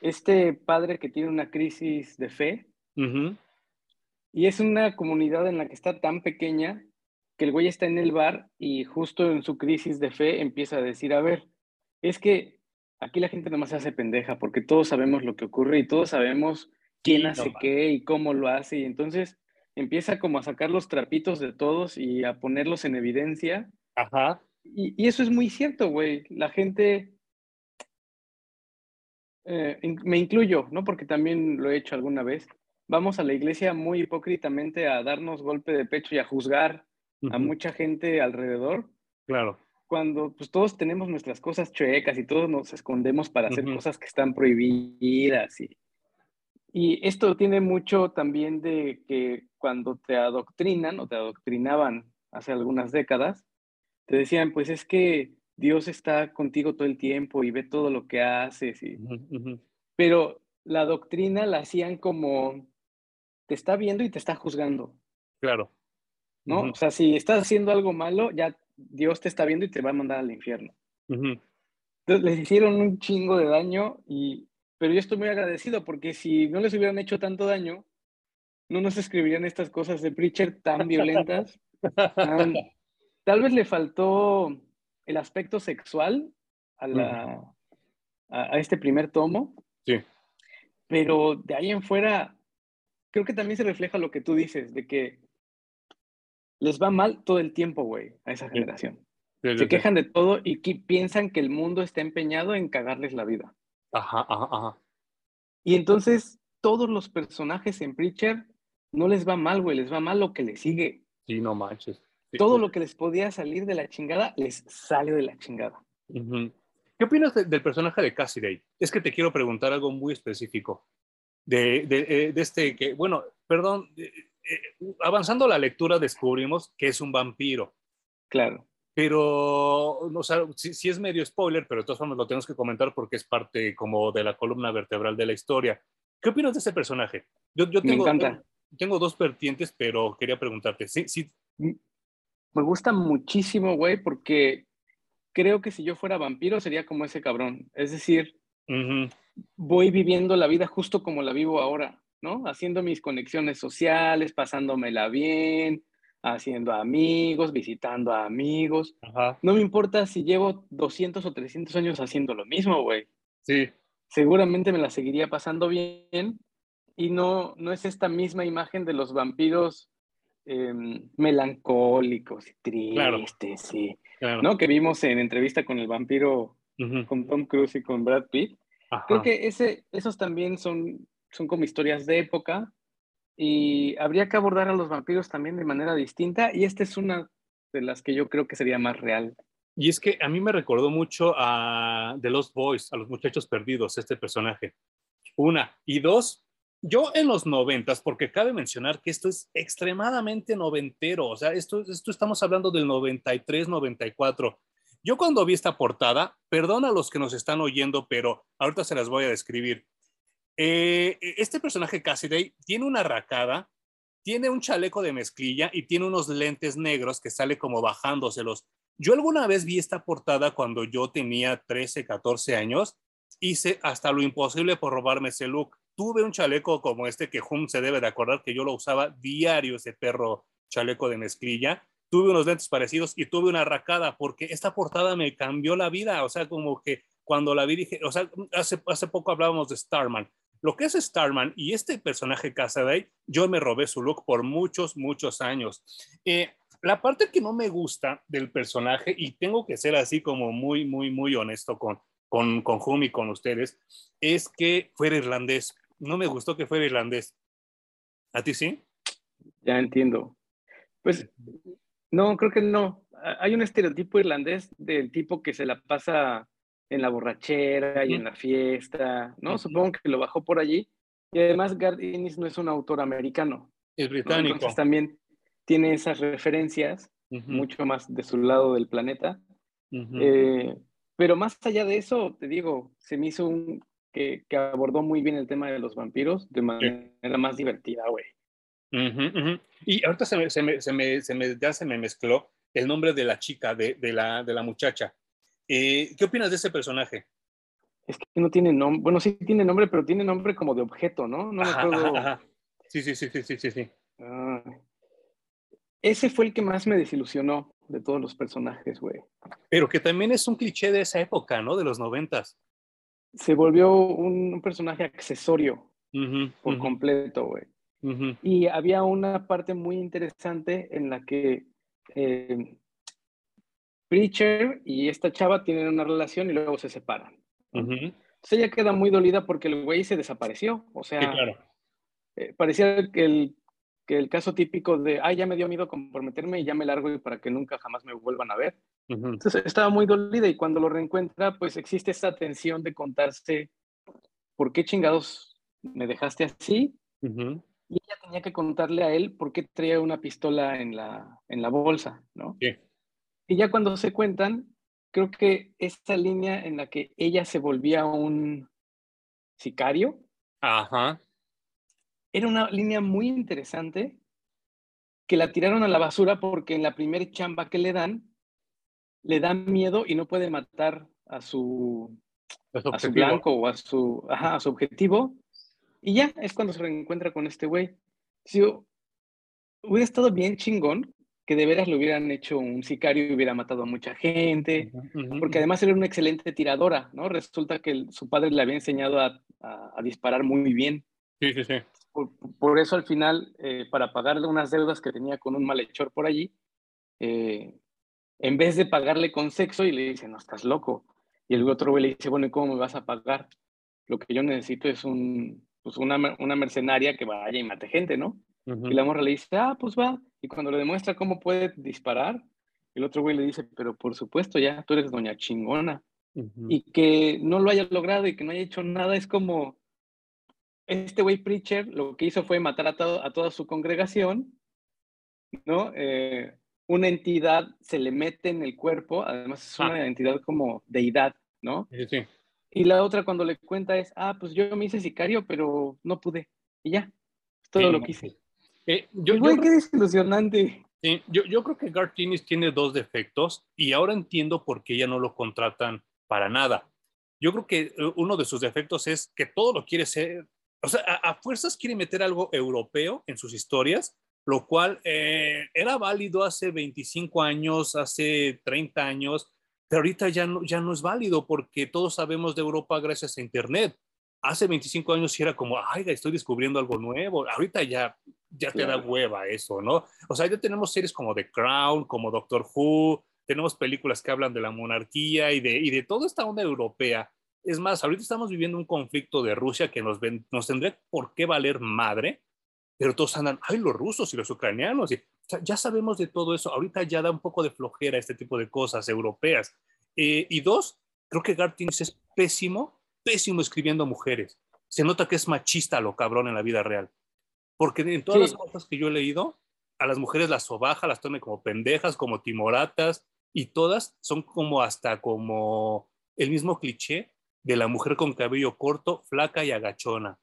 este padre que tiene una crisis de fe. Y es una comunidad en la que está tan pequeña que el güey está en el bar y justo en su crisis de fe empieza a decir, a ver, es que aquí la gente nomás se hace pendeja porque todos sabemos lo que ocurre y todos sabemos quién hace qué y cómo lo hace y entonces empieza como a sacar los trapitos de todos y a ponerlos en evidencia. Ajá. Y, y eso es muy cierto, güey. La gente, eh, me incluyo, ¿no? Porque también lo he hecho alguna vez. Vamos a la iglesia muy hipócritamente a darnos golpe de pecho y a juzgar a mucha gente alrededor. Claro. Cuando pues todos tenemos nuestras cosas chuecas y todos nos escondemos para hacer cosas que están prohibidas. Y, y esto tiene mucho también de que cuando te adoctrinan o te adoctrinaban hace algunas décadas, te decían, pues es que Dios está contigo todo el tiempo y ve todo lo que haces. Y... Pero la doctrina la hacían como, te está viendo y te está juzgando. Claro. ¿No? O sea, si estás haciendo algo malo, ya Dios te está viendo y te va a mandar al infierno. Entonces les hicieron un chingo de daño, y, pero yo estoy muy agradecido porque si no les hubieran hecho tanto daño, no nos escribirían estas cosas de Preacher tan violentas. Tal vez le faltó el aspecto sexual a, la, a, este primer tomo. Sí. Pero de ahí en fuera, creo que también se refleja lo que tú dices, de que les va mal todo el tiempo, güey, a esa generación. se quejan de todo y piensan que el mundo está empeñado en cagarles la vida. Ajá, ajá, ajá. Y entonces todos los personajes en Preacher no les va mal, güey, les va mal lo que les sigue. Sí, no manches. Todo lo que les podía salir de la chingada, les sale de la chingada. ¿Qué opinas del personaje de Cassidy? Es que te quiero preguntar algo muy específico. De, de, eh, de este que, bueno, perdón, eh, eh, avanzando la lectura descubrimos que es un vampiro. Claro. Pero, o sea, sí, es medio spoiler, pero de todas formas lo tenemos que comentar porque es parte como de la columna vertebral de la historia. ¿Qué opinas de ese personaje? Yo, yo tengo, Me encanta. Tengo dos vertientes, pero quería preguntarte. Sí, sí. Me gusta muchísimo, güey, porque creo que si yo fuera vampiro sería como ese cabrón. Es decir, voy viviendo la vida justo como la vivo ahora. ¿no? Haciendo mis conexiones sociales, pasándomela bien, haciendo amigos, visitando a amigos. No me importa si llevo 200 o 300 años haciendo lo mismo, güey. Sí. Seguramente me la seguiría pasando bien y no, no es esta misma imagen de los vampiros em, melancólicos y tristes, sí. ¿no? Que vimos en entrevista con el vampiro, con Tom Cruise y con Brad Pitt. Creo que ese, esos también son son como historias de época y habría que abordar a los vampiros también de manera distinta y esta es una de las que yo creo que sería más real. Y es que a mí me recordó mucho a The Lost Boys, a los muchachos perdidos, este personaje. Una. Y dos, yo en los noventas, porque cabe mencionar que esto es extremadamente noventero, o sea, esto, esto estamos hablando del 93, 94. Yo cuando vi esta portada, perdón a los que nos están oyendo, pero ahorita se las voy a describir. Eh, este personaje Cassidy tiene una racada, tiene un chaleco de mezclilla y tiene unos lentes negros que sale como bajándoselos. Yo alguna vez vi esta portada cuando yo tenía 13, 14 años. Hice hasta lo imposible por robarme ese look. Tuve un chaleco como este que Hum se debe de acordar que yo lo usaba diario, ese perro chaleco de mezclilla. Tuve unos lentes parecidos y tuve una racada porque esta portada me cambió la vida. O sea, como que cuando la vi dije, o sea, hace, hace poco hablábamos de Starman. Lo que es Starman y este personaje Casaday, yo me robé su look por muchos, muchos años. Eh, la parte que no me gusta del personaje, y tengo que ser así como muy, muy, muy honesto con, con, con Hum y con ustedes, es que fuera irlandés. No me gustó que fuera irlandés. ¿A ti sí? Ya entiendo. Pues no, creo que no. Hay un estereotipo irlandés del tipo que se la pasa en la borrachera y en la fiesta, ¿no? Supongo que lo bajó por allí. Y además Garth Ennis no es un autor americano. Es británico. Entonces también tiene esas referencias, mucho más de su lado del planeta. Eh, pero más allá de eso, te digo, se me hizo un que, que abordó muy bien el tema de los vampiros de manera más divertida, güey. Y ahorita se me, se me, se me, se me, ya se me mezcló el nombre de la chica, de, de, la, de la muchacha. Eh, ¿Qué opinas de ese personaje? Es que no tiene nombre, bueno, sí tiene nombre, pero tiene nombre como de objeto, ¿no? No me acuerdo. Sí, sí, sí, sí, sí, sí. Ah. ese fue el que más me desilusionó de todos los personajes, güey. Pero que también es un cliché de esa época, ¿no? De los noventas. Se volvió un, personaje accesorio por completo, güey. Y había una parte muy interesante en la que eh, Preacher y esta chava tienen una relación y luego se separan. Entonces ella queda muy dolida porque el güey se desapareció. O sea, eh, parecía que el, que el caso típico de, ay, ya me dio miedo comprometerme y ya me largo y para que nunca jamás me vuelvan a ver. Entonces estaba muy dolida y cuando lo reencuentra, pues existe esta tensión de contarse, ¿por qué chingados me dejaste así? Y ella tenía que contarle a él por qué traía una pistola en la, en la bolsa, ¿no? Sí. Y ya cuando se cuentan, creo que esta línea en la que ella se volvía un sicario, Ajá. era una línea muy interesante que la tiraron a la basura porque en la primera chamba que le dan, le dan miedo y no puede matar a su, a su blanco o a su, ajá, a su objetivo. Y ya es cuando se reencuentra con este güey. Si hubiera estado bien chingón que de veras le hubieran hecho un sicario y hubiera matado a mucha gente, porque además era una excelente tiradora, ¿no? Resulta que su padre le había enseñado a, a, disparar muy bien. Sí, sí, sí. Por, por eso al final, eh, para pagarle unas deudas que tenía con un malhechor por allí, eh, en vez de pagarle con sexo y le dice, no, estás loco. Y el otro güey le dice, bueno, ¿y cómo me vas a pagar? Lo que yo necesito es un, pues una, una mercenaria que vaya y mate gente, ¿no? Y la morra le dice, ah, pues va. Y cuando le demuestra cómo puede disparar, el otro güey le dice, pero por supuesto, ya tú eres doña chingona. Y que no lo haya logrado y que no haya hecho nada, es como, este güey Preacher lo que hizo fue matar a, toda su congregación, ¿no? Eh, una entidad se le mete en el cuerpo, además es una ah. entidad como deidad, ¿no? Sí, sí. Y la otra cuando le cuenta es, ah, pues yo me hice sicario, pero no pude. Y ya, es todo lo que hice. Eh, yo, güey, qué desilusionante. Yo, yo creo que Garth tiene dos defectos y ahora entiendo por qué ya no lo contratan para nada. Yo creo que eh, uno de sus defectos es que todo lo quiere ser, o sea, a, fuerzas quiere meter algo europeo en sus historias, lo cual eh, era válido hace 25 años, hace 30 años, pero ahorita ya no, ya no es válido porque todos sabemos de Europa gracias a Internet. Hace 25 años sí era como, ay, estoy descubriendo algo nuevo. Ahorita ya, ya te da hueva eso, ¿no? O sea, ya tenemos series como The Crown, como Doctor Who, tenemos películas que hablan de la monarquía y de, y de toda esta onda europea. Es más, ahorita estamos viviendo un conflicto de Rusia que nos, ven, nos tendría por qué valer madre, pero todos andan, ay, los rusos y los ucranianos, y ya sabemos de todo eso. Ahorita ya da un poco de flojera este tipo de cosas europeas. Eh, y dos, creo que Gartins es pésimo, pésimo escribiendo mujeres. Se nota que es machista lo cabrón en la vida real. Porque en todas las cosas que yo he leído, a las mujeres las sobaja, las tome como pendejas, como timoratas, y todas son como hasta como el mismo cliché de la mujer con cabello corto, flaca y agachona.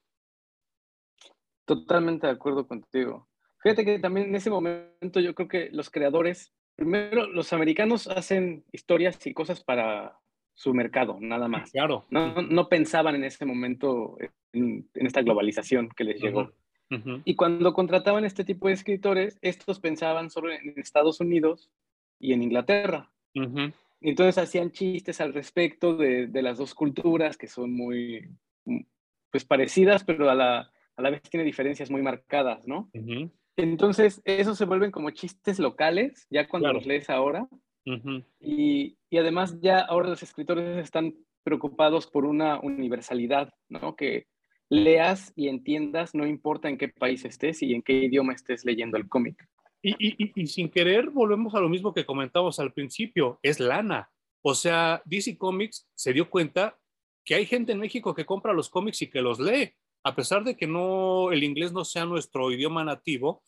Totalmente de acuerdo contigo. Fíjate que también en ese momento yo creo que los creadores, primero los americanos hacen historias y cosas para su mercado, nada más. Claro. No, no pensaban en ese momento en, esta globalización que les llegó. Y cuando contrataban este tipo de escritores, estos pensaban solo en Estados Unidos y en Inglaterra. Y entonces hacían chistes al respecto de, de, las dos culturas que son muy pues parecidas, pero a la, a la vez tiene diferencias muy marcadas, ¿no? Entonces, esos se vuelven como chistes locales, ya cuando los lees ahora. y, y, además ya ahora los escritores están preocupados por una universalidad, ¿no? Que leas y entiendas, no importa en qué país estés y en qué idioma estés leyendo el cómic. Y, y, y, sin querer, volvemos a lo mismo que comentábamos al principio, es lana. O sea, DC Comics se dio cuenta que hay gente en México que compra los cómics y que los lee a pesar de que no el inglés no sea nuestro idioma nativo,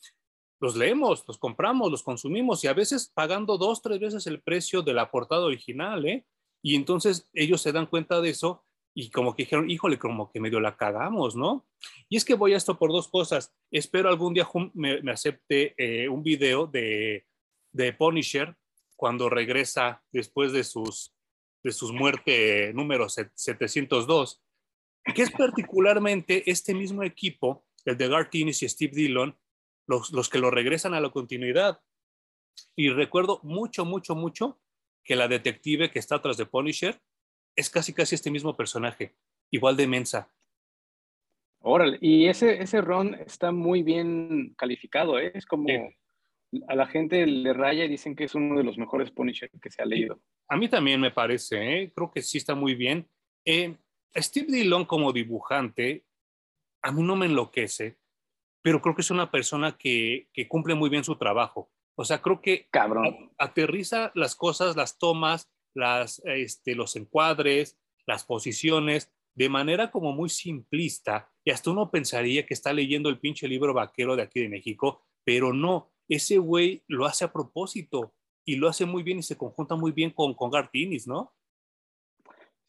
los leemos, los compramos, los consumimos y a veces pagando dos, tres veces el precio de la portada original, ¿eh? Y entonces ellos se dan cuenta de eso y como que dijeron, híjole, como que medio la cagamos, ¿no? Y es que voy a esto por dos cosas. Espero algún día me, acepte eh, un video de, de Punisher cuando regresa después de sus, de sus muertes número 702 que es particularmente este mismo equipo, el de Garth y Steve Dillon, los, los que lo regresan a la continuidad. Y recuerdo mucho, mucho, mucho que la detective que está atrás de Punisher es casi, casi este mismo personaje, igual de mensa. Órale, y ese, ese Ron está muy bien calificado, ¿eh? es como a la gente le raya y dicen que es uno de los mejores Punisher que se ha leído. A mí también me parece, ¿eh? creo que sí está muy bien. Eh, Steve Dillon como dibujante, a mí no me enloquece, pero creo que es una persona que, cumple muy bien su trabajo. O sea, creo que Cabrón. aterriza las cosas, las tomas, las, este, los encuadres, las posiciones, de manera como muy simplista y hasta uno pensaría que está leyendo el pinche libro vaquero de aquí de México, pero no, ese güey lo hace a propósito y lo hace muy bien y se conjunta muy bien con, con Gartinis, ¿no?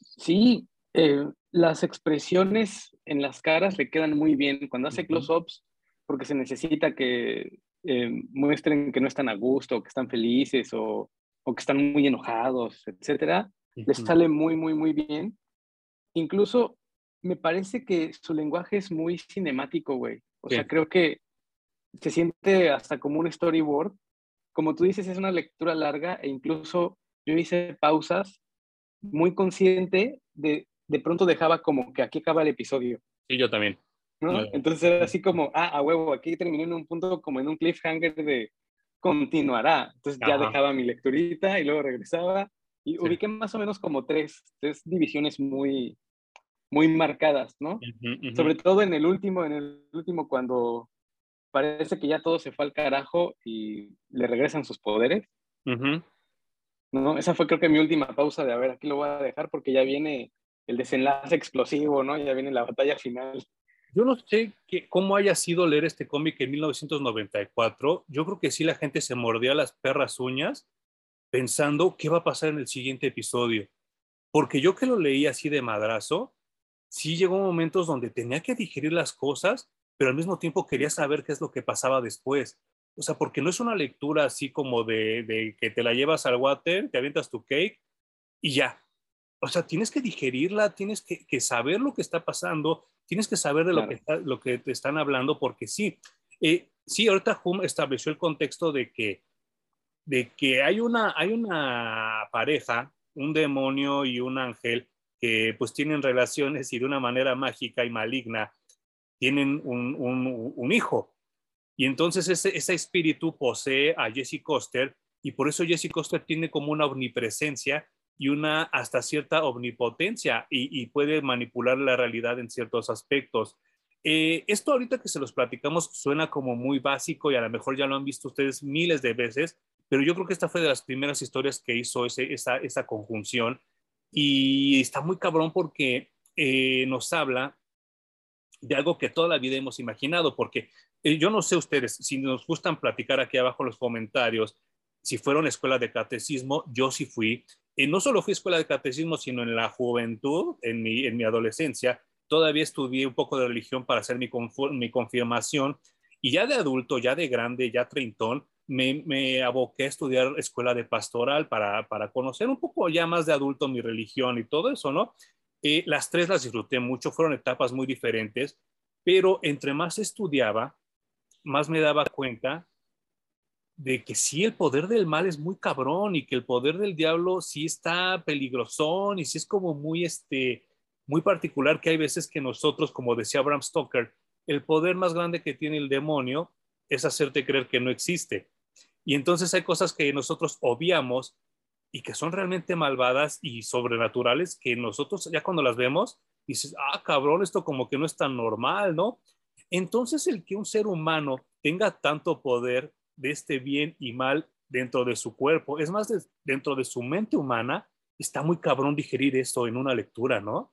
Sí, eh, las expresiones en las caras le quedan muy bien cuando hace close-ups, porque se necesita que eh, muestren que no están a gusto, que están felices o, o que están muy enojados, etcétera. Les sale muy, muy, muy bien. Incluso me parece que su lenguaje es muy cinemático, güey. O sea, creo que se siente hasta como un storyboard. Como tú dices, es una lectura larga e incluso yo hice pausas muy consciente de, de pronto dejaba como que aquí acaba el episodio. Sí, yo también. ¿no? Entonces era así como, ah, a huevo, aquí terminé en un punto como en un cliffhanger de continuará. Entonces ya dejaba mi lecturita y luego regresaba y ubiqué más o menos como tres, tres divisiones muy, muy marcadas, ¿no? Sobre todo en el último, en el último cuando parece que ya todo se fue al carajo y le regresan sus poderes. ¿no? Esa fue creo que mi última pausa de, a ver, aquí lo voy a dejar porque ya viene el desenlace explosivo, ¿no? Ya viene la batalla final. Yo no sé que, cómo haya sido leer este cómic en 1994. Yo creo que sí la gente se mordía las perras uñas pensando qué va a pasar en el siguiente episodio. Porque yo que lo leí así de madrazo, sí llegó momentos donde tenía que digerir las cosas, pero al mismo tiempo quería saber qué es lo que pasaba después. O sea, porque no es una lectura así como de, que te la llevas al water, te avientas tu cake y ya. O sea, tienes que digerirla, tienes que, saber lo que está pasando, tienes que saber de lo, que lo que te están hablando, porque sí, eh, sí, ahorita Hume estableció el contexto de que, de que hay, una, hay una pareja, un demonio y un ángel, que pues tienen relaciones y de una manera mágica y maligna tienen un, un hijo. Y entonces ese, ese espíritu posee a Jesse Coster y por eso Jesse Coster tiene como una omnipresencia y una hasta cierta omnipotencia y, puede manipular la realidad en ciertos aspectos. Eh, esto ahorita que se los platicamos suena como muy básico y a lo mejor ya lo han visto ustedes miles de veces, pero yo creo que esta fue de las primeras historias que hizo esa, esa conjunción y está muy cabrón porque eh, nos habla de algo que toda la vida hemos imaginado, porque eh, yo no sé ustedes, si nos gustan platicar aquí abajo en los comentarios, si fueron escuela de catecismo, yo sí fui. Y no solo fui escuela de catecismo, sino en la juventud, en mi, en mi adolescencia, todavía estudié un poco de religión para hacer mi, mi confirmación. Y ya de adulto, ya de grande, ya treintón, me, me aboqué a estudiar escuela de pastoral para, para, conocer un poco ya más de adulto mi religión y todo eso, ¿no? Eh, las tres las disfruté mucho, fueron etapas muy diferentes, pero entre más estudiaba, más me daba cuenta de que sí, el poder del mal es muy cabrón y que el poder del diablo sí está peligrosón y sí es como muy, este, muy particular que hay veces que nosotros, como decía Bram Stoker, el poder más grande que tiene el demonio es hacerte creer que no existe. Y entonces hay cosas que nosotros obviamos y que son realmente malvadas y sobrenaturales que nosotros ya cuando las vemos dices, ah, cabrón, esto como que no es tan normal, ¿no? Entonces, el que un ser humano tenga tanto poder de este bien y mal dentro de su cuerpo, es más, dentro de su mente humana, está muy cabrón digerir esto en una lectura, ¿no?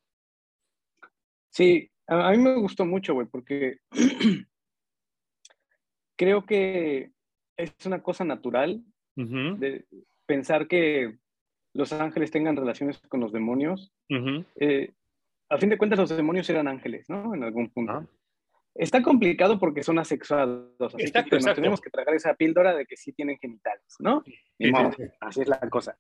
Sí, a, mí me gustó mucho, güey, porque creo que es una cosa natural de pensar que los ángeles tengan relaciones con los demonios. Eh, a fin de cuentas, los demonios eran ángeles, ¿no? En algún punto. Ah. Está complicado porque son asexuados, así que tenemos que tragar esa píldora de que sí tienen genitales, ¿no? así es la cosa.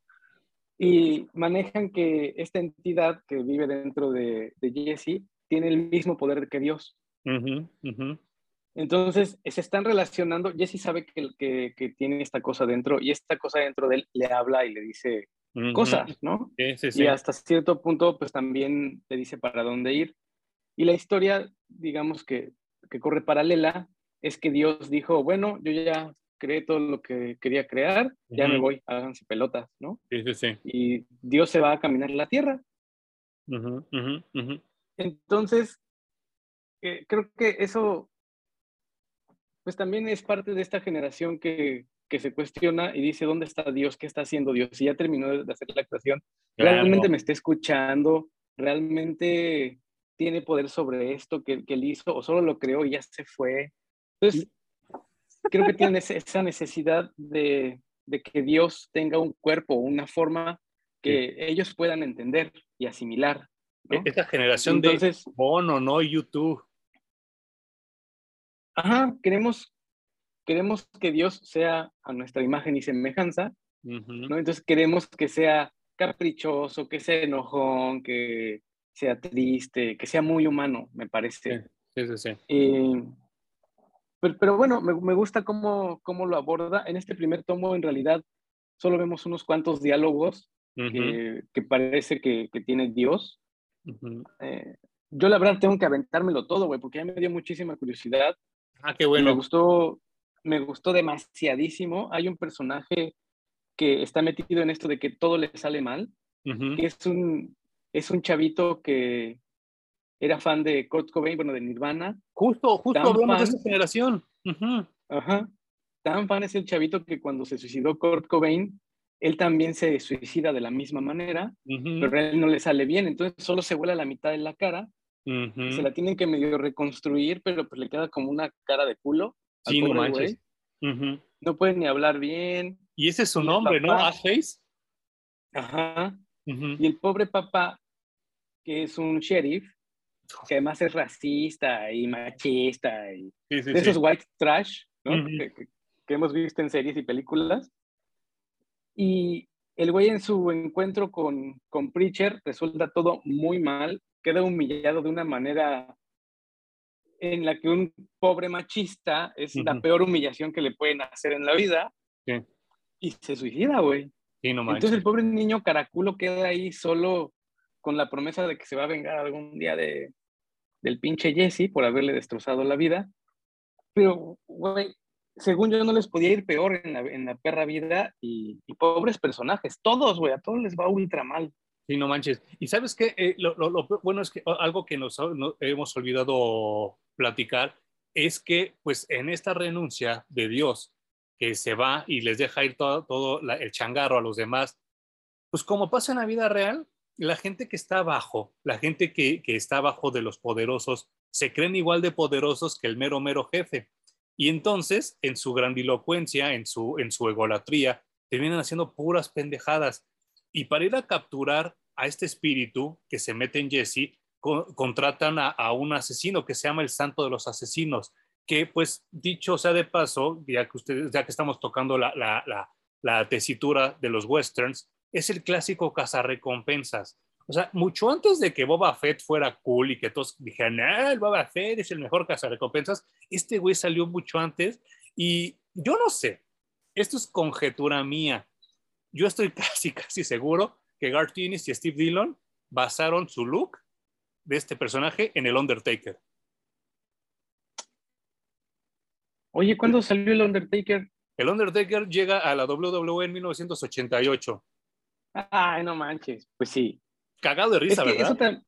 Y manejan que esta entidad que vive dentro de, de Jesse tiene el mismo poder que Dios. Entonces, se están relacionando, Jesse sabe que, que, que, tiene esta cosa dentro y esta cosa dentro de él le habla y le dice cosas, ¿no? Y hasta cierto punto, pues también le dice para dónde ir. Y la historia, digamos que que corre paralela es que Dios dijo, bueno, yo ya creé todo lo que quería crear, ya me voy, háganse pelotas, ¿no? Sí, sí, sí. Y Dios se va a caminar la tierra. Entonces, eh, creo que eso, pues también es parte de esta generación que, que, se cuestiona y dice, ¿dónde está Dios? ¿Qué está haciendo Dios? Si ya terminó de hacer la creación, ¿realmente me está escuchando? ¿Realmente tiene poder sobre esto que, que él hizo o solo lo creó y ya se fue. Entonces, creo que tienen esa necesidad de, de, que Dios tenga un cuerpo, una forma que ellos puedan entender y asimilar. ¿no? Esta generación Entonces, de Bono, ¿no? YouTube. Ajá, queremos, queremos que Dios sea a nuestra imagen y semejanza, ¿no? Entonces queremos que sea caprichoso, que sea enojón, que sea triste, que sea muy humano, me parece. Sí, sí, sí. Eh, pero, bueno, me, me gusta cómo, cómo, lo aborda. En este primer tomo, en realidad, solo vemos unos cuantos diálogos que, que, parece que, que, tiene Dios. eh, yo la verdad tengo que aventármelo todo, güey, porque ya me dio muchísima curiosidad. Ah, qué bueno. Me gustó, me gustó demasiadísimo. Hay un personaje que está metido en esto de que todo le sale mal, que es un, es un chavito que era fan de Kurt Cobain, bueno, de Nirvana. Justo, justo hablamos de esa generación. Ajá. Tan fan es el chavito que cuando se suicidó Kurt Cobain, él también se suicida de la misma manera, pero a él no le sale bien, entonces solo se vuela la mitad de la cara, se la tienen que medio reconstruir, pero pues le queda como una cara de culo. Sí, no manches. No puede ni hablar bien. Y ese es su nombre, ¿no? Ashface. Ajá. Y el pobre papá, que es un sheriff, que además es racista y machista, y de esos white trash, ¿no? que, que, hemos visto en series y películas. Y el güey en su encuentro con, con Preacher resulta todo muy mal, queda humillado de una manera en la que un pobre machista es la peor humillación que le pueden hacer en la vida. Y se suicida, güey. Entonces el pobre niño caraculo queda ahí solo con la promesa de que se va a vengar algún día de, del pinche Jesse por haberle destrozado la vida. Pero, güey, según yo no les podía ir peor en la, perra vida y, pobres personajes, todos, güey, a todos les va ultra mal. Sí, no manches. Y sabes qué, eh, lo, bueno es que algo que nos, hemos olvidado platicar es que, pues, en esta renuncia de Dios, que se va y les deja ir todo el changarro a los demás, pues como pasa en la vida real, la gente que está abajo, la gente que, que está abajo de los poderosos, se creen igual de poderosos que el mero, mero jefe. Y entonces, en su grandilocuencia, en su, en su egolatría, terminan haciendo puras pendejadas. Y para ir a capturar a este espíritu que se mete en Jesse, contratan a, un asesino que se llama el Santo de los Asesinos, que pues dicho sea de paso, ya que, ustedes, ya que estamos tocando la, la, la, tesitura de los westerns, es el clásico cazarrecompensas. O sea, mucho antes de que Boba Fett fuera cool y que todos dijeran, ah, el Boba Fett es el mejor cazarrecompensas, este güey salió mucho antes y yo no sé, esto es conjetura mía. Yo estoy casi, casi seguro que Garth Ennis y Steve Dillon basaron su look de este personaje en el Undertaker. Oye, ¿cuándo salió el Undertaker? El Undertaker llega a la WWE en 1988. Ay, no manches. Pues sí. Cagado de risa, ¿verdad?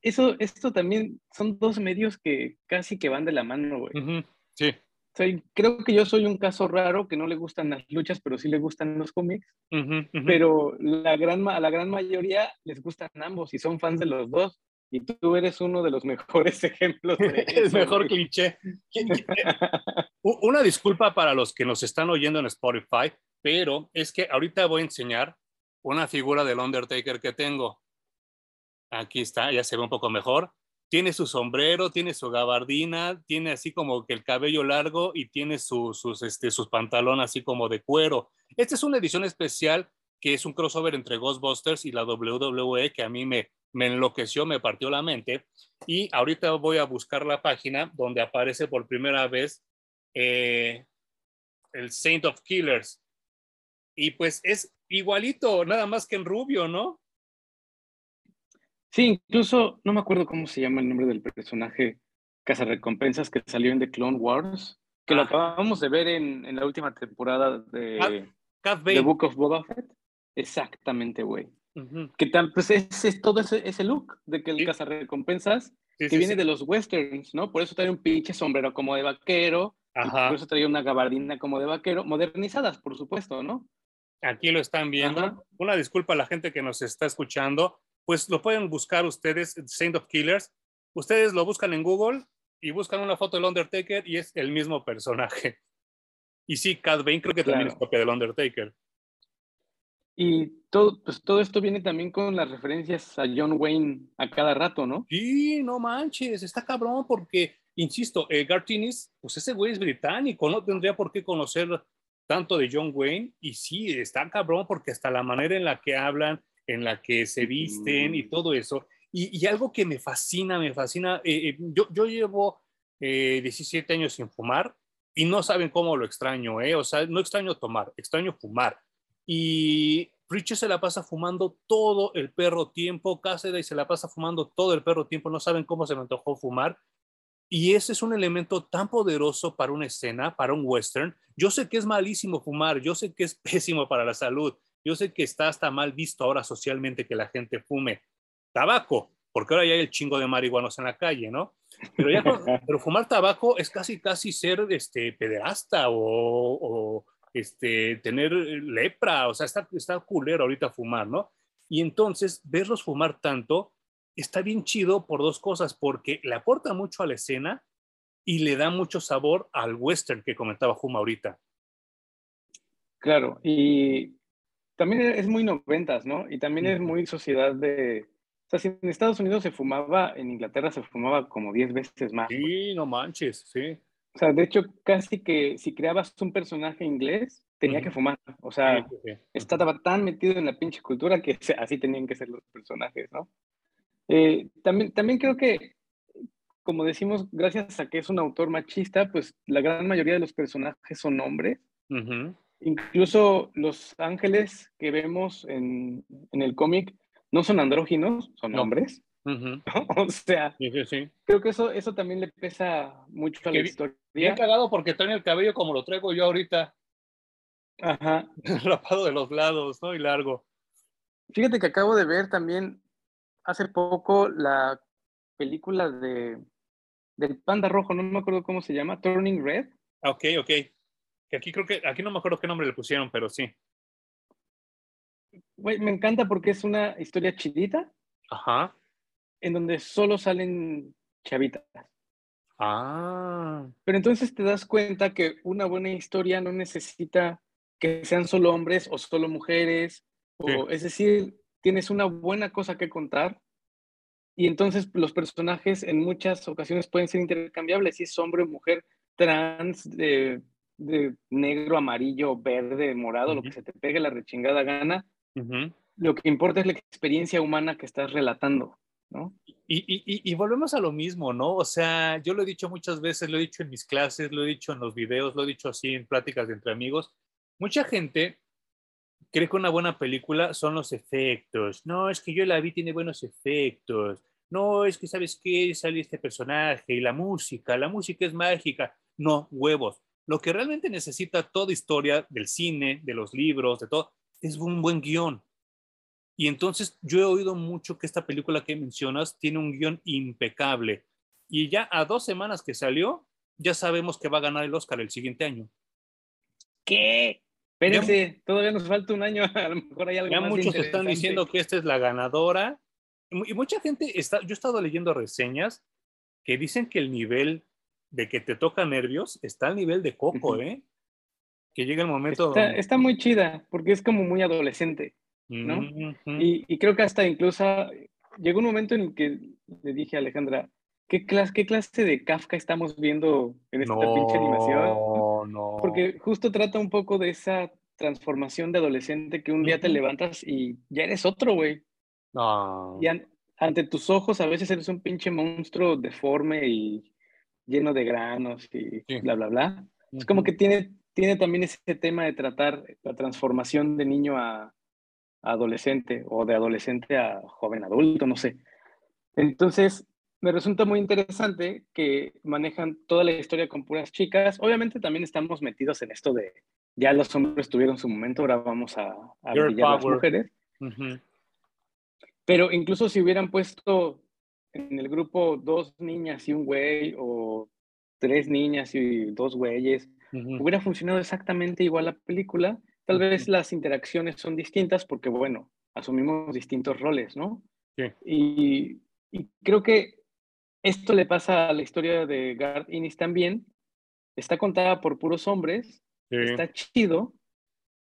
Eso, esto también son dos medios que casi que van de la mano, güey. Sí. creo que yo soy un caso raro que no le gustan las luchas, pero sí le gustan los cómics. Pero la gran, a la gran mayoría les gustan ambos y son fans de los dos. Y tú eres uno de los mejores ejemplos. De el mejor cliché. Una disculpa para los que nos están oyendo en Spotify, pero es que ahorita voy a enseñar una figura del Undertaker que tengo. Aquí está, ya se ve un poco mejor. Tiene su sombrero, tiene su gabardina, tiene así como que el cabello largo y tiene sus, este, sus pantalones así como de cuero. Esta es una edición especial que es un crossover entre Ghostbusters y la WWE que a mí me, me enloqueció, me partió la mente. Y ahorita voy a buscar la página donde aparece por primera vez eh, el Saint of Killers. Y pues es igualito, nada más que en rubio, ¿no? Sí, incluso no me acuerdo cómo se llama el nombre del personaje Recompensas que salió en The Clone Wars, que lo ah. acabamos de ver en, en la última temporada de The Book of Boba Fett. Exactamente, güey. Que tan, pues es, todo ese, ese, look de que el cazarrecompensas que viene de los westerns, ¿no? Por eso trae un pinche sombrero como de vaquero, por eso trae una gabardina como de vaquero, modernizadas, por supuesto, ¿no? Aquí lo están viendo. Una disculpa a la gente que nos está escuchando, pues lo pueden buscar ustedes, Saint of Killers. ustedes lo buscan en Google y buscan una foto del Undertaker y es el mismo personaje. Y sí, Cad Bane creo que también es copia del Undertaker. Y todo, pues todo esto viene también con las referencias a John Wayne a cada rato, ¿no? Sí, no manches, está cabrón porque, insisto, eh, Gartinis, pues ese güey es británico, no tendría por qué conocer tanto de John Wayne. Y sí, está cabrón porque hasta la manera en la que hablan, en la que se visten y todo eso. Y, algo que me fascina, me fascina, eh, eh, yo, yo llevo 17 años sin fumar y no saben cómo lo extraño, ¿eh? O sea, no extraño tomar, extraño fumar y Preacher se la pasa fumando todo el perro tiempo, Cassidy se la pasa fumando todo el perro tiempo, no saben cómo se me antojó fumar. Y ese es un elemento tan poderoso para una escena, para un western. Yo sé que es malísimo fumar, yo sé que es pésimo para la salud, yo sé que está hasta mal visto ahora socialmente que la gente fume tabaco, porque ahora ya hay el chingo de marihuanos en la calle, ¿no? Pero, ya, pero fumar tabaco es casi, casi ser este, pederasta o este, tener lepra, o sea, está, está culero ahorita fumar, ¿no? Y entonces, verlos fumar tanto está bien chido por dos cosas, porque le aporta mucho a la escena y le da mucho sabor al western que comentaba Juma ahorita. Claro, y también es muy noventas, ¿no? Y también es muy sociedad de... O sea, si en Estados Unidos se fumaba, en Inglaterra se fumaba como 10 veces más. Sí, no manches, sí. O sea, de hecho, casi que si creabas un personaje inglés, tenía que fumar. O sea, estaba tan metido en la pinche cultura que así tenían que ser los personajes, ¿no? Eh, también, también creo que, como decimos, gracias a que es un autor machista, pues la gran mayoría de los personajes son hombres. Incluso los ángeles que vemos en, en el cómic no son andróginos, son hombres. o sea, creo que eso, eso también le pesa mucho a la historia. Bien cagado porque traen el cabello como lo traigo yo ahorita. Ajá. Rapado de los lados, ¿no? Y largo. Fíjate que acabo de ver también hace poco la película de del panda rojo, no me acuerdo cómo se llama, Turning Red. Ah, ok, ok. Aquí creo que, aquí no me acuerdo qué nombre le pusieron, pero sí. me encanta porque es una historia chidita. Ajá en donde solo salen chavitas. Ah. Pero entonces te das cuenta que una buena historia no necesita que sean solo hombres o solo mujeres, o, es decir, tienes una buena cosa que contar y entonces los personajes en muchas ocasiones pueden ser intercambiables, si es hombre o mujer, trans, de, negro, amarillo, verde, morado, lo que se te pegue la rechingada gana. Lo que importa es la experiencia humana que estás relatando. ¿no? Y, y, y, volvemos a lo mismo, ¿no? O sea, yo lo he dicho muchas veces, lo he dicho en mis clases, lo he dicho en los videos, lo he dicho así en pláticas entre amigos. Mucha gente cree que una buena película son los efectos. No, es que yo la vi, tiene buenos efectos. No, es que sabes qué, sale este personaje y la música, la música es mágica. No, huevos. Lo que realmente necesita toda historia del cine, de los libros, de todo, es un buen guion. Y entonces yo he oído mucho que esta película que mencionas tiene un guion impecable. Y ya a dos semanas que salió, ya sabemos que va a ganar el Oscar el siguiente año. ¿Qué? Espérense, todavía nos falta un año, a lo mejor hay algo ya muchos están diciendo que esta es la ganadora. Y mucha gente está, yo he estado leyendo reseñas que dicen que el nivel de que te toca nervios está al nivel de Coco, ¿eh? Que llega el momento. Está, está muy chida, porque es como muy adolescente. ¿no? y, creo que hasta incluso llegó un momento en que le dije a Alejandra, ¿qué clase, qué clase de Kafka estamos viendo en esta pinche animación? No. Porque justo trata un poco de esa transformación de adolescente que un día te levantas y ya eres otro, güey. No. Y ante tus ojos a veces eres un pinche monstruo deforme y lleno de granos y bla, bla, bla. Es como que tiene, tiene también ese tema de tratar la transformación de niño a, adolescente o de adolescente a joven adulto, no sé. Entonces, me resulta muy interesante que manejan toda la historia con puras chicas. Obviamente también estamos metidos en esto de ya los hombres tuvieron su momento, ahora vamos a, a brillar las mujeres. Pero incluso si hubieran puesto en el grupo dos niñas y un güey o tres niñas y dos güeyes, hubiera funcionado exactamente igual la película Tal vez las interacciones son distintas porque, bueno, asumimos distintos roles, ¿no? Sí. Y, creo que esto le pasa a la historia de Garth Innis también. Está contada por puros hombres, está chido,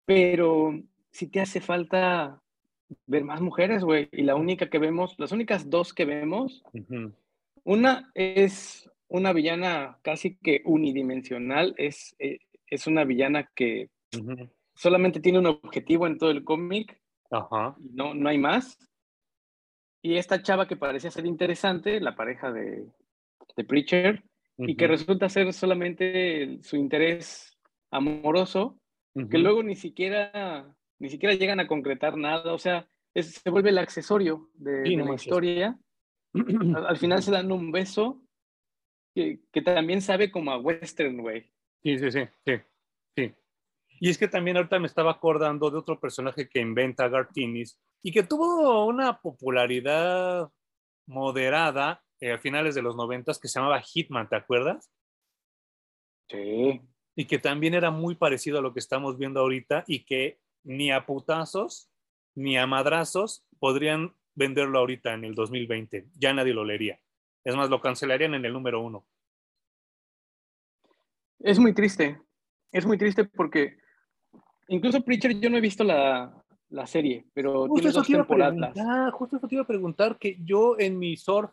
pero si te hace falta ver más mujeres, güey. Y la única que vemos, las únicas dos que vemos, una es una villana casi que unidimensional, es, eh, es una villana que solamente tiene un objetivo en todo el cómic, no, no hay más. Y esta chava que parecía ser interesante, la pareja de, de Preacher, y que resulta ser solamente su interés amoroso, que luego ni siquiera, ni siquiera llegan a concretar nada, o sea, se vuelve el accesorio de, la historia. Al, final se dan un beso que, que, también sabe como a western, güey. Sí, sí, sí, sí, sí. Y es que también ahorita me estaba acordando de otro personaje que inventa Gartinis y que tuvo una popularidad moderada eh, a finales de los noventas que se llamaba Hitman, ¿te acuerdas? Sí. Y que también era muy parecido a lo que estamos viendo ahorita y que ni a putazos ni a madrazos podrían venderlo ahorita en el 2020. Ya nadie lo leería. Es más, lo cancelarían en el número uno. Es muy triste. Es muy triste porque incluso Preacher yo no he visto la, la serie, pero justo tiene dos temporadas. Justo eso te iba a preguntar que yo en mi surf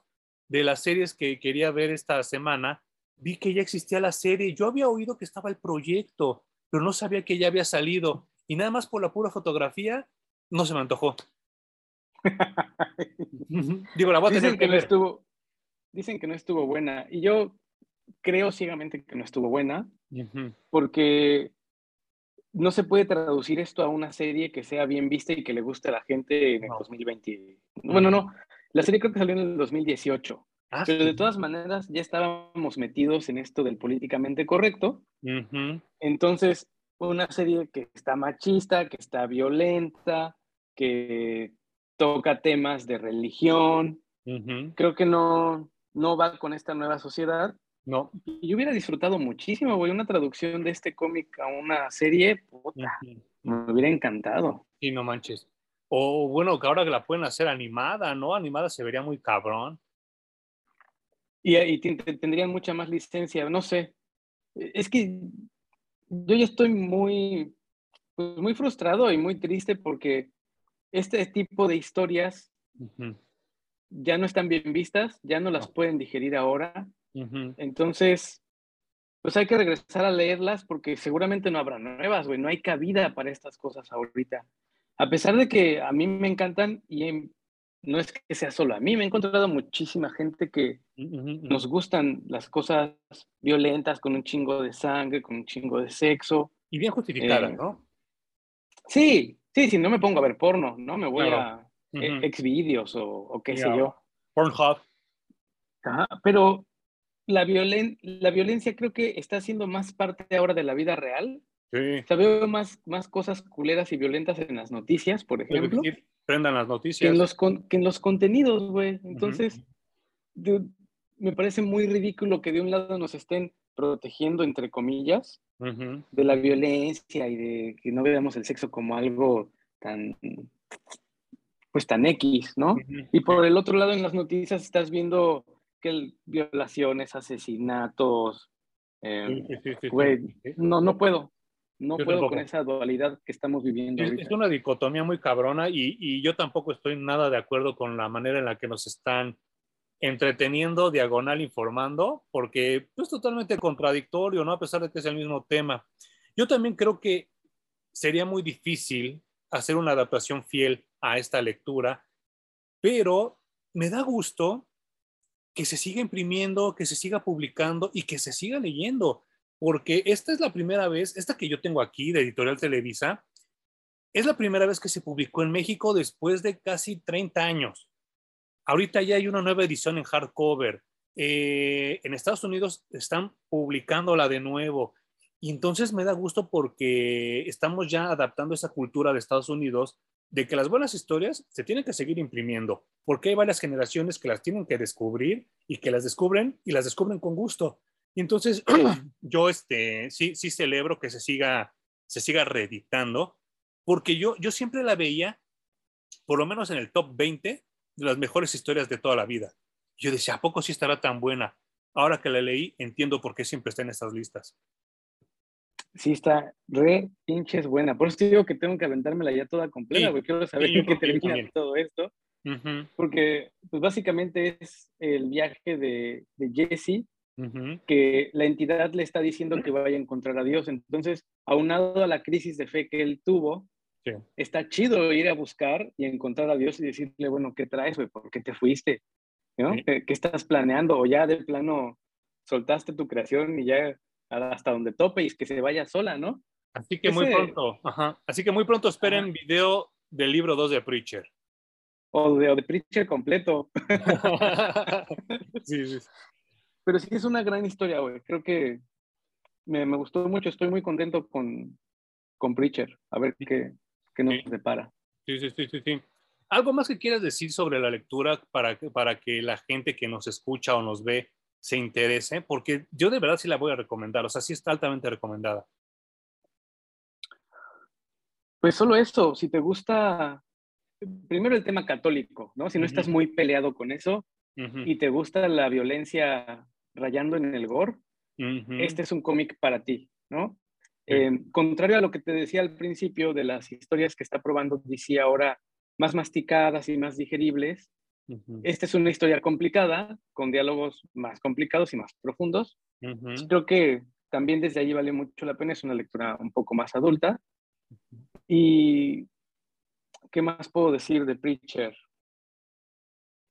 de las series que quería ver esta semana, vi que ya existía la serie. Yo había oído que estaba el proyecto, pero no sabía que ya había salido. Y nada más por la pura fotografía, no se me antojó. Digo, la voy a dicen tener que, no estuvo, Dicen que no estuvo buena. Y yo creo ciegamente que no estuvo buena, porque no se puede traducir esto a una serie que sea bien vista y que le guste a la gente en el 2020. Bueno, no, la serie creo que salió en el 2018. Ah, pero de todas maneras ya estábamos metidos en esto del políticamente correcto. Entonces, una serie que está machista, que está violenta, que toca temas de religión. Creo que no, no va con esta nueva sociedad. No. Yo hubiera disfrutado muchísimo, güey, una traducción de este cómic a una serie, me hubiera encantado. Y no manches. O bueno, que ahora que la pueden hacer animada, ¿no? Animada se vería muy cabrón. Y, y tendrían mucha más licencia, no sé. Es que yo ya estoy muy, pues, muy frustrado y muy triste porque este tipo de historias ya no están bien vistas, ya no las pueden digerir ahora. Entonces, pues hay que regresar a leerlas porque seguramente no habrá nuevas, güey. No hay cabida para estas cosas ahorita. A pesar de que a mí me encantan y no es que sea solo a mí, me he encontrado muchísima gente que nos gustan las cosas violentas con un chingo de sangre, con un chingo de sexo. Y bien justificadas, eh, ¿no? Sí, sí, sí, no me pongo a ver porno, ¿no? Me voy a ex vídeos o, qué sé yo. Pornhub. Ajá, pero la, la violencia creo que está siendo más parte ahora de la vida real. Sí. O veo más, más cosas culeras y violentas en las noticias, por ejemplo. prendan las noticias. Que en los, que en los contenidos, güey. Entonces, me parece muy ridículo que de un lado nos estén protegiendo, entre comillas, de la violencia y de que no veamos el sexo como algo tan, pues tan X, ¿no? Y por el otro lado, en las noticias estás viendo que violaciones, asesinatos, eh, no, no puedo. No puedo con esa dualidad que estamos viviendo. Es, es una dicotomía muy cabrona y, y, yo tampoco estoy nada de acuerdo con la manera en la que nos están entreteniendo, diagonal informando, porque es totalmente contradictorio, ¿no? A pesar de que es el mismo tema. Yo también creo que sería muy difícil hacer una adaptación fiel a esta lectura, pero me da gusto que se siga imprimiendo, que se siga publicando y que se siga leyendo, porque esta es la primera vez, esta que yo tengo aquí de Editorial Televisa, es la primera vez que se publicó en México después de casi 30 años. Ahorita ya hay una nueva edición en hardcover. Eh, en Estados Unidos están publicándola de nuevo. Y entonces me da gusto porque estamos ya adaptando esa cultura de Estados Unidos de que las buenas historias se tienen que seguir imprimiendo, porque hay varias generaciones que las tienen que descubrir y que las descubren y las descubren con gusto. Y entonces yo este, sí, sí celebro que se siga, se siga reeditando, porque yo, yo siempre la veía, por lo menos en el top 20 de las mejores historias de toda la vida. Yo decía, ¿a poco sí estará tan buena? Ahora que la leí, entiendo por qué siempre está en estas listas. Sí, está re pinches buena. Por eso digo que tengo que aventármela ya toda completa, porque quiero saber qué termina todo esto. Porque, pues básicamente es el viaje de, de Jesse, que la entidad le está diciendo que vaya a encontrar a Dios. Entonces, aunado a la crisis de fe que él tuvo, está chido ir a buscar y encontrar a Dios y decirle, bueno, ¿qué traes, güey? ¿Por qué te fuiste? ¿No? ¿Qué, estás planeando? O ya de plano soltaste tu creación y ya hasta donde tope y que se vaya sola, ¿no? Así que muy pronto, ajá. Así que muy pronto esperen video del libro 2 de Preacher. O de, de Preacher completo. sí, sí. Pero sí es una gran historia, güey. Creo que me, me, gustó mucho. Estoy muy contento con, con Preacher. A ver qué, qué nos depara. Sí, sí, sí, sí, sí. ¿Algo más que quieras decir sobre la lectura para, para que la gente que nos escucha o nos ve se interese? Porque yo de verdad sí la voy a recomendar. O sea, sí está altamente recomendada. Pues solo esto, si te gusta, primero el tema católico, ¿no? Si no estás muy peleado con eso y te gusta la violencia rayando en el gore, este es un cómic para ti, ¿no? Eh, contrario a lo que te decía al principio de las historias que está probando DC ahora, más masticadas y más digeribles, esta es una historia complicada, con diálogos más complicados y más profundos. Creo que también desde allí vale mucho la pena, es una lectura un poco más adulta. Y, ¿qué más puedo decir de Preacher?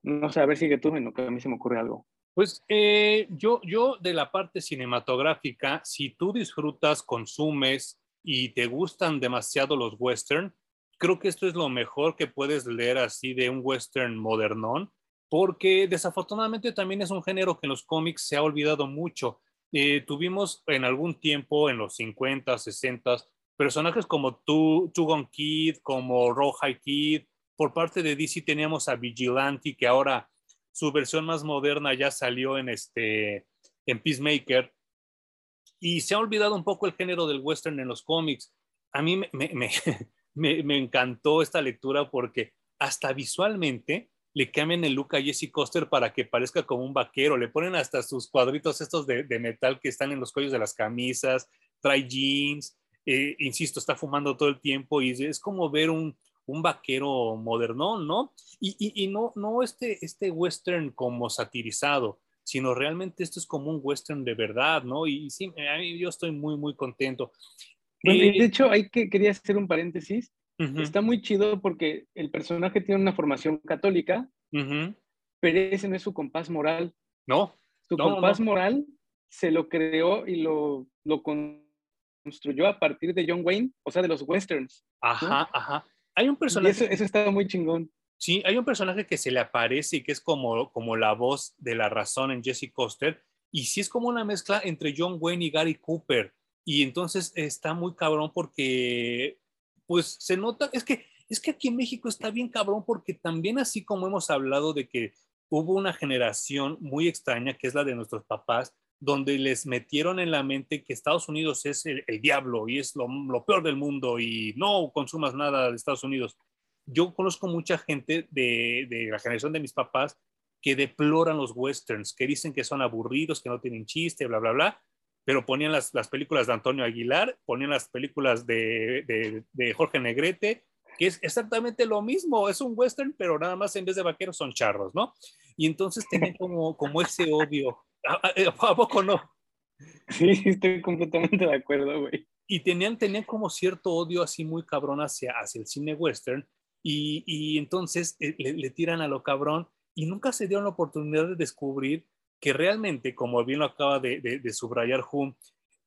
No sé, a ver, sigue tú en lo que a mí se me ocurre algo. Pues eh, yo, yo de la parte cinematográfica, si tú disfrutas, consumes y te gustan demasiado los western, creo que esto es lo mejor que puedes leer así de un western modernón, porque desafortunadamente también es un género que en los cómics se ha olvidado mucho. Eh, tuvimos en algún tiempo, en los 50, 60, personajes como Tugon Kid, como Rawhide Kid. Por parte de DC teníamos a Vigilante, que ahora su versión más moderna ya salió en, este, en Peacemaker. Y se ha olvidado un poco el género del western en los cómics. A mí me, me, me, me encantó esta lectura porque hasta visualmente le cambian el look a Jesse Coster para que parezca como un vaquero, le ponen hasta sus cuadritos estos de, metal que están en los cuellos de las camisas, trae jeans, eh, insisto, está fumando todo el tiempo y es como ver un, un vaquero modernón, ¿no? Y, no, no este, este western como satirizado, sino realmente esto es como un western de verdad, ¿no? Y, sí, a mí yo estoy muy, muy contento. Bueno, de hecho, hay que, quería hacer un paréntesis. Está muy chido porque el personaje tiene una formación católica, pero ese no es su compás moral. No. Su compás moral se lo creó y lo, lo construyó a partir de John Wayne, o sea, de los westerns. Ajá, ajá. Hay un personaje. Eso, eso, está muy chingón. Sí, hay un personaje que se le aparece y que es como, como la voz de la razón en Jesse Coster. Y sí es como una mezcla entre John Wayne y Gary Cooper. Y entonces está muy cabrón porque, pues se nota, es que, es que aquí en México está bien cabrón porque también así como hemos hablado de que hubo una generación muy extraña que es la de nuestros papás, donde les metieron en la mente que Estados Unidos es el, diablo y es lo, peor del mundo y no consumas nada de Estados Unidos. Yo conozco mucha gente de, de, la generación de mis papás que deploran los westerns, que dicen que son aburridos, que no tienen chiste, bla, bla, bla, pero ponían las, las películas de Antonio Aguilar, ponían las películas de, de, Jorge Negrete, que es exactamente lo mismo, es un western, pero nada más en vez de vaqueros son charros, ¿no? Y entonces tienen como, como ese odio ¿A, poco no? Sí, estoy completamente de acuerdo, güey. Y tenían, tenían como cierto odio así muy cabrón hacia, hacia el cine western y, y entonces eh, le, tiran a lo cabrón y nunca se dieron la oportunidad de descubrir que realmente, como bien lo acaba de, subrayar Hum,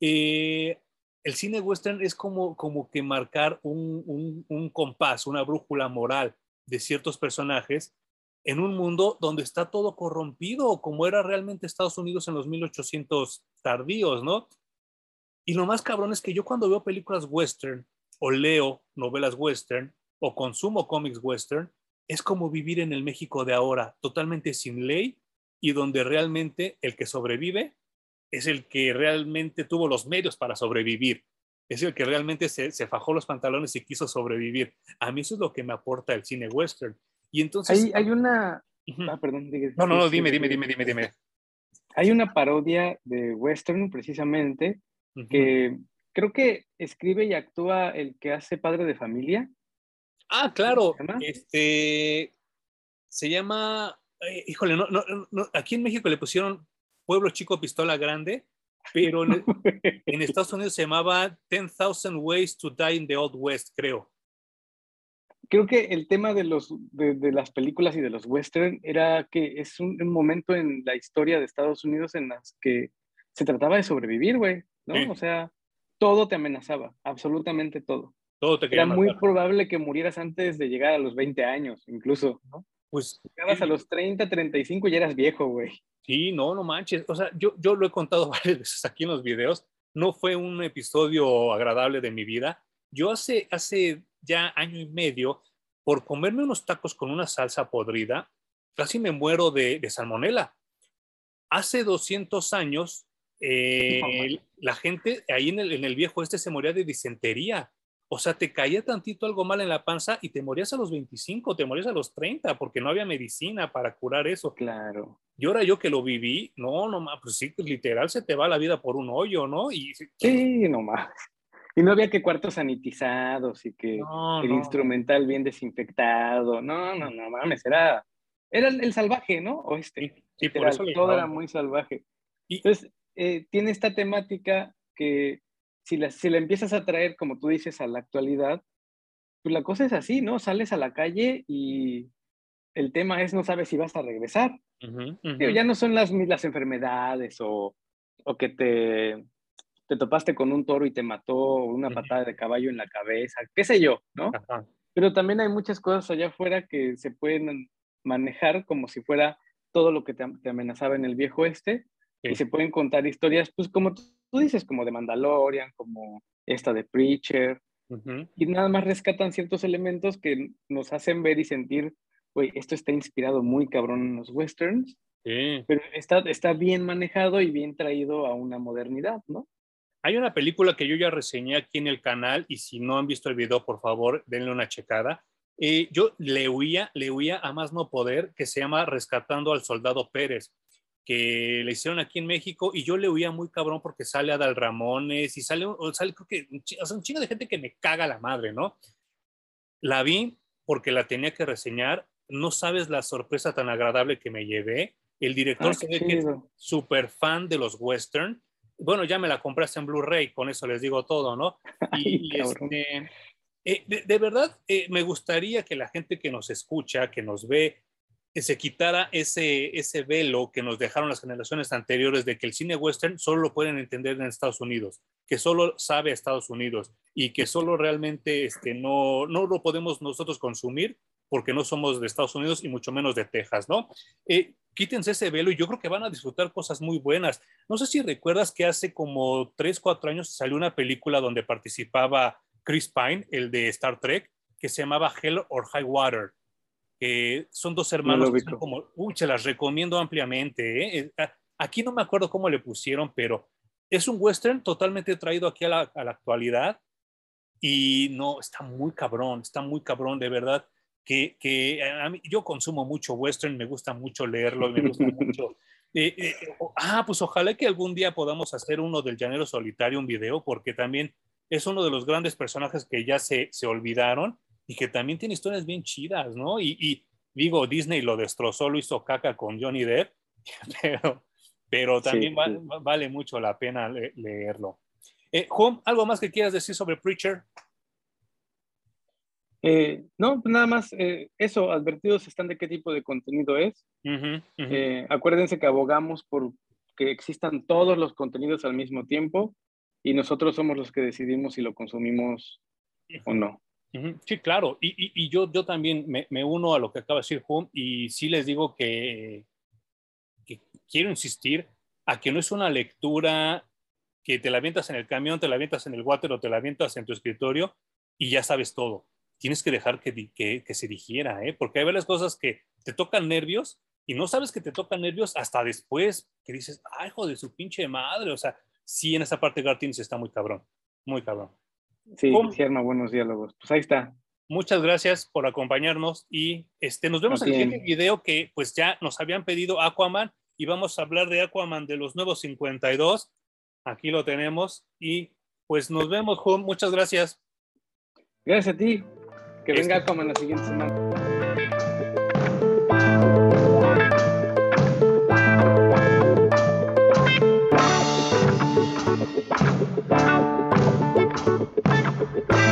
eh, el cine western es como, como que marcar un, un, un compás, una brújula moral de ciertos personajes en un mundo donde está todo corrompido, como era realmente Estados Unidos en los 1800 tardíos, ¿no? Y lo más cabrón es que yo cuando veo películas western o leo novelas western o consumo cómics western, es como vivir en el México de ahora, totalmente sin ley y donde realmente el que sobrevive es el que realmente tuvo los medios para sobrevivir, es el que realmente se, se fajó los pantalones y quiso sobrevivir. A mí eso es lo que me aporta el cine western. Y entonces... Hay, hay, una, Ah, perdón. no, no, no, dime, dime, dime, dime, dime. Hay una parodia de western, precisamente, que creo que escribe y actúa el que hace padre de familia. Ah, claro. Este se llama, eh, híjole, no, no, no, aquí en México le pusieron Pueblo Chico Pistola Grande, pero en, en Estados Unidos se llamaba 10,000 Ways to Die in the Old West, creo creo que el tema de, los, de, las películas y de los western era que es un, momento en la historia de Estados Unidos en las que se trataba de sobrevivir, güey, ¿no? O sea, todo te amenazaba, absolutamente todo. Todo te Era muy probable que murieras antes de llegar a los 20 años, incluso, ¿no? Pues. Llegabas a los 30, 35 y ya eras viejo, güey. Sí, no, no manches. O sea, yo, yo lo he contado varias veces aquí en los videos. No fue un episodio agradable de mi vida. Yo hace, hace ya año y medio, por comerme unos tacos con una salsa podrida, casi me muero de, salmonela. Hace 200 años, eh, la gente ahí en el, en el viejo este se moría de disentería. O sea, te caía tantito algo mal en la panza y te morías a los 25, te morías a los 30, porque no había medicina para curar eso. Claro. Y ahora yo que lo viví, no, no, pues sí, literal se te va la vida por un hoyo, ¿no? Y, sí, no más. Y no había que cuartos sanitizados y que el instrumental bien desinfectado. No, no, no mames, era, era el, salvaje, ¿no? O este. Sí, por eso todo era muy salvaje. Entonces, eh, tiene esta temática que si la, si la empiezas a traer, como tú dices, a la actualidad, pues la cosa es así, ¿no? Sales a la calle y el tema es no sabes si vas a regresar. ya no son las, las enfermedades o, o que te te topaste con un toro y te mató una patada de caballo en la cabeza, qué sé yo, ¿no? Pero también hay muchas cosas allá afuera que se pueden manejar como si fuera todo lo que te, amenazaba en el viejo este y se pueden contar historias, pues como tú, dices, como de Mandalorian, como esta de Preacher, y nada más rescatan ciertos elementos que nos hacen ver y sentir, güey, esto está inspirado muy cabrón en los westerns, pero está, está bien manejado y bien traído a una modernidad, ¿no? Hay una película que yo ya reseñé aquí en el canal y si no han visto el video, por favor, denle una checada. Eh, yo le huía, le huía a más no poder, que se llama Rescatando al Soldado Pérez, que le hicieron aquí en México y yo le huía muy cabrón porque sale Adal Ramones y sale, sale creo que, o sea, un chingo de gente que me caga la madre, ¿no? La vi porque la tenía que reseñar. No sabes la sorpresa tan agradable que me llevé. El director ah, se ve que es súper fan de los western bueno, ya me la compraste en Blu-ray, con eso les digo todo, ¿no? Y, este, eh, de, verdad, eh, me gustaría que la gente que nos escucha, que nos ve, que se quitara ese, ese velo que nos dejaron las generaciones anteriores de que el cine western solo lo pueden entender en Estados Unidos, que solo sabe Estados Unidos y que solo realmente este, no, no lo podemos nosotros consumir porque no somos de Estados Unidos y mucho menos de Texas, ¿no? Eh, quítense ese velo y yo creo que van a disfrutar cosas muy buenas. No sé si recuerdas que hace como 3, 4 años salió una película donde participaba Chris Pine, el de Star Trek, que se llamaba Hell or High Water. Que son dos hermanos que son como, uy, se las recomiendo ampliamente. ¿eh? Eh, ah, aquí no me acuerdo cómo le pusieron, pero es un western totalmente traído aquí a la, a la actualidad y no, está muy cabrón, está muy cabrón, de verdad que, a mí, yo consumo mucho western, me gusta mucho leerlo, me gusta mucho. Eh, eh, ah, pues ojalá que algún día podamos hacer uno del Llanero Solitario, un video, porque también es uno de los grandes personajes que ya se, se olvidaron y que también tiene historias bien chidas, ¿no? Y, digo, Disney lo destrozó, lo hizo caca con Johnny Depp, pero, pero también vale mucho la pena leerlo. Eh, ¿algo más que quieras decir sobre Preacher? Eh, no, nada más eh, eso, advertidos están de qué tipo de contenido es. Eh, acuérdense que abogamos por que existan todos los contenidos al mismo tiempo y nosotros somos los que decidimos si lo consumimos o no. Sí, claro. Y, yo, también me, uno a lo que acaba de decir Juan y sí les digo que, quiero insistir a que no es una lectura que te la avientas en el camión, te la avientas en el water o te la avientas en tu escritorio y ya sabes todo tienes que dejar que, que, se digiera, ¿eh? porque hay varias cosas que te tocan nervios y no sabes que te tocan nervios hasta después, que dices, ay, hijo de su pinche madre, o sea, sí, en esa parte Gartins está muy cabrón, muy cabrón. Sí, cierna buenos diálogos. Pues ahí está. muchas gracias por acompañarnos y este, nos vemos en el siguiente video que pues ya nos habían pedido Aquaman y vamos a hablar de Aquaman de los nuevos 52. Aquí lo tenemos y pues nos vemos, Juan. Muchas gracias. Gracias a ti. Que venga este Aquaman la siguiente semana.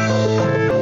Música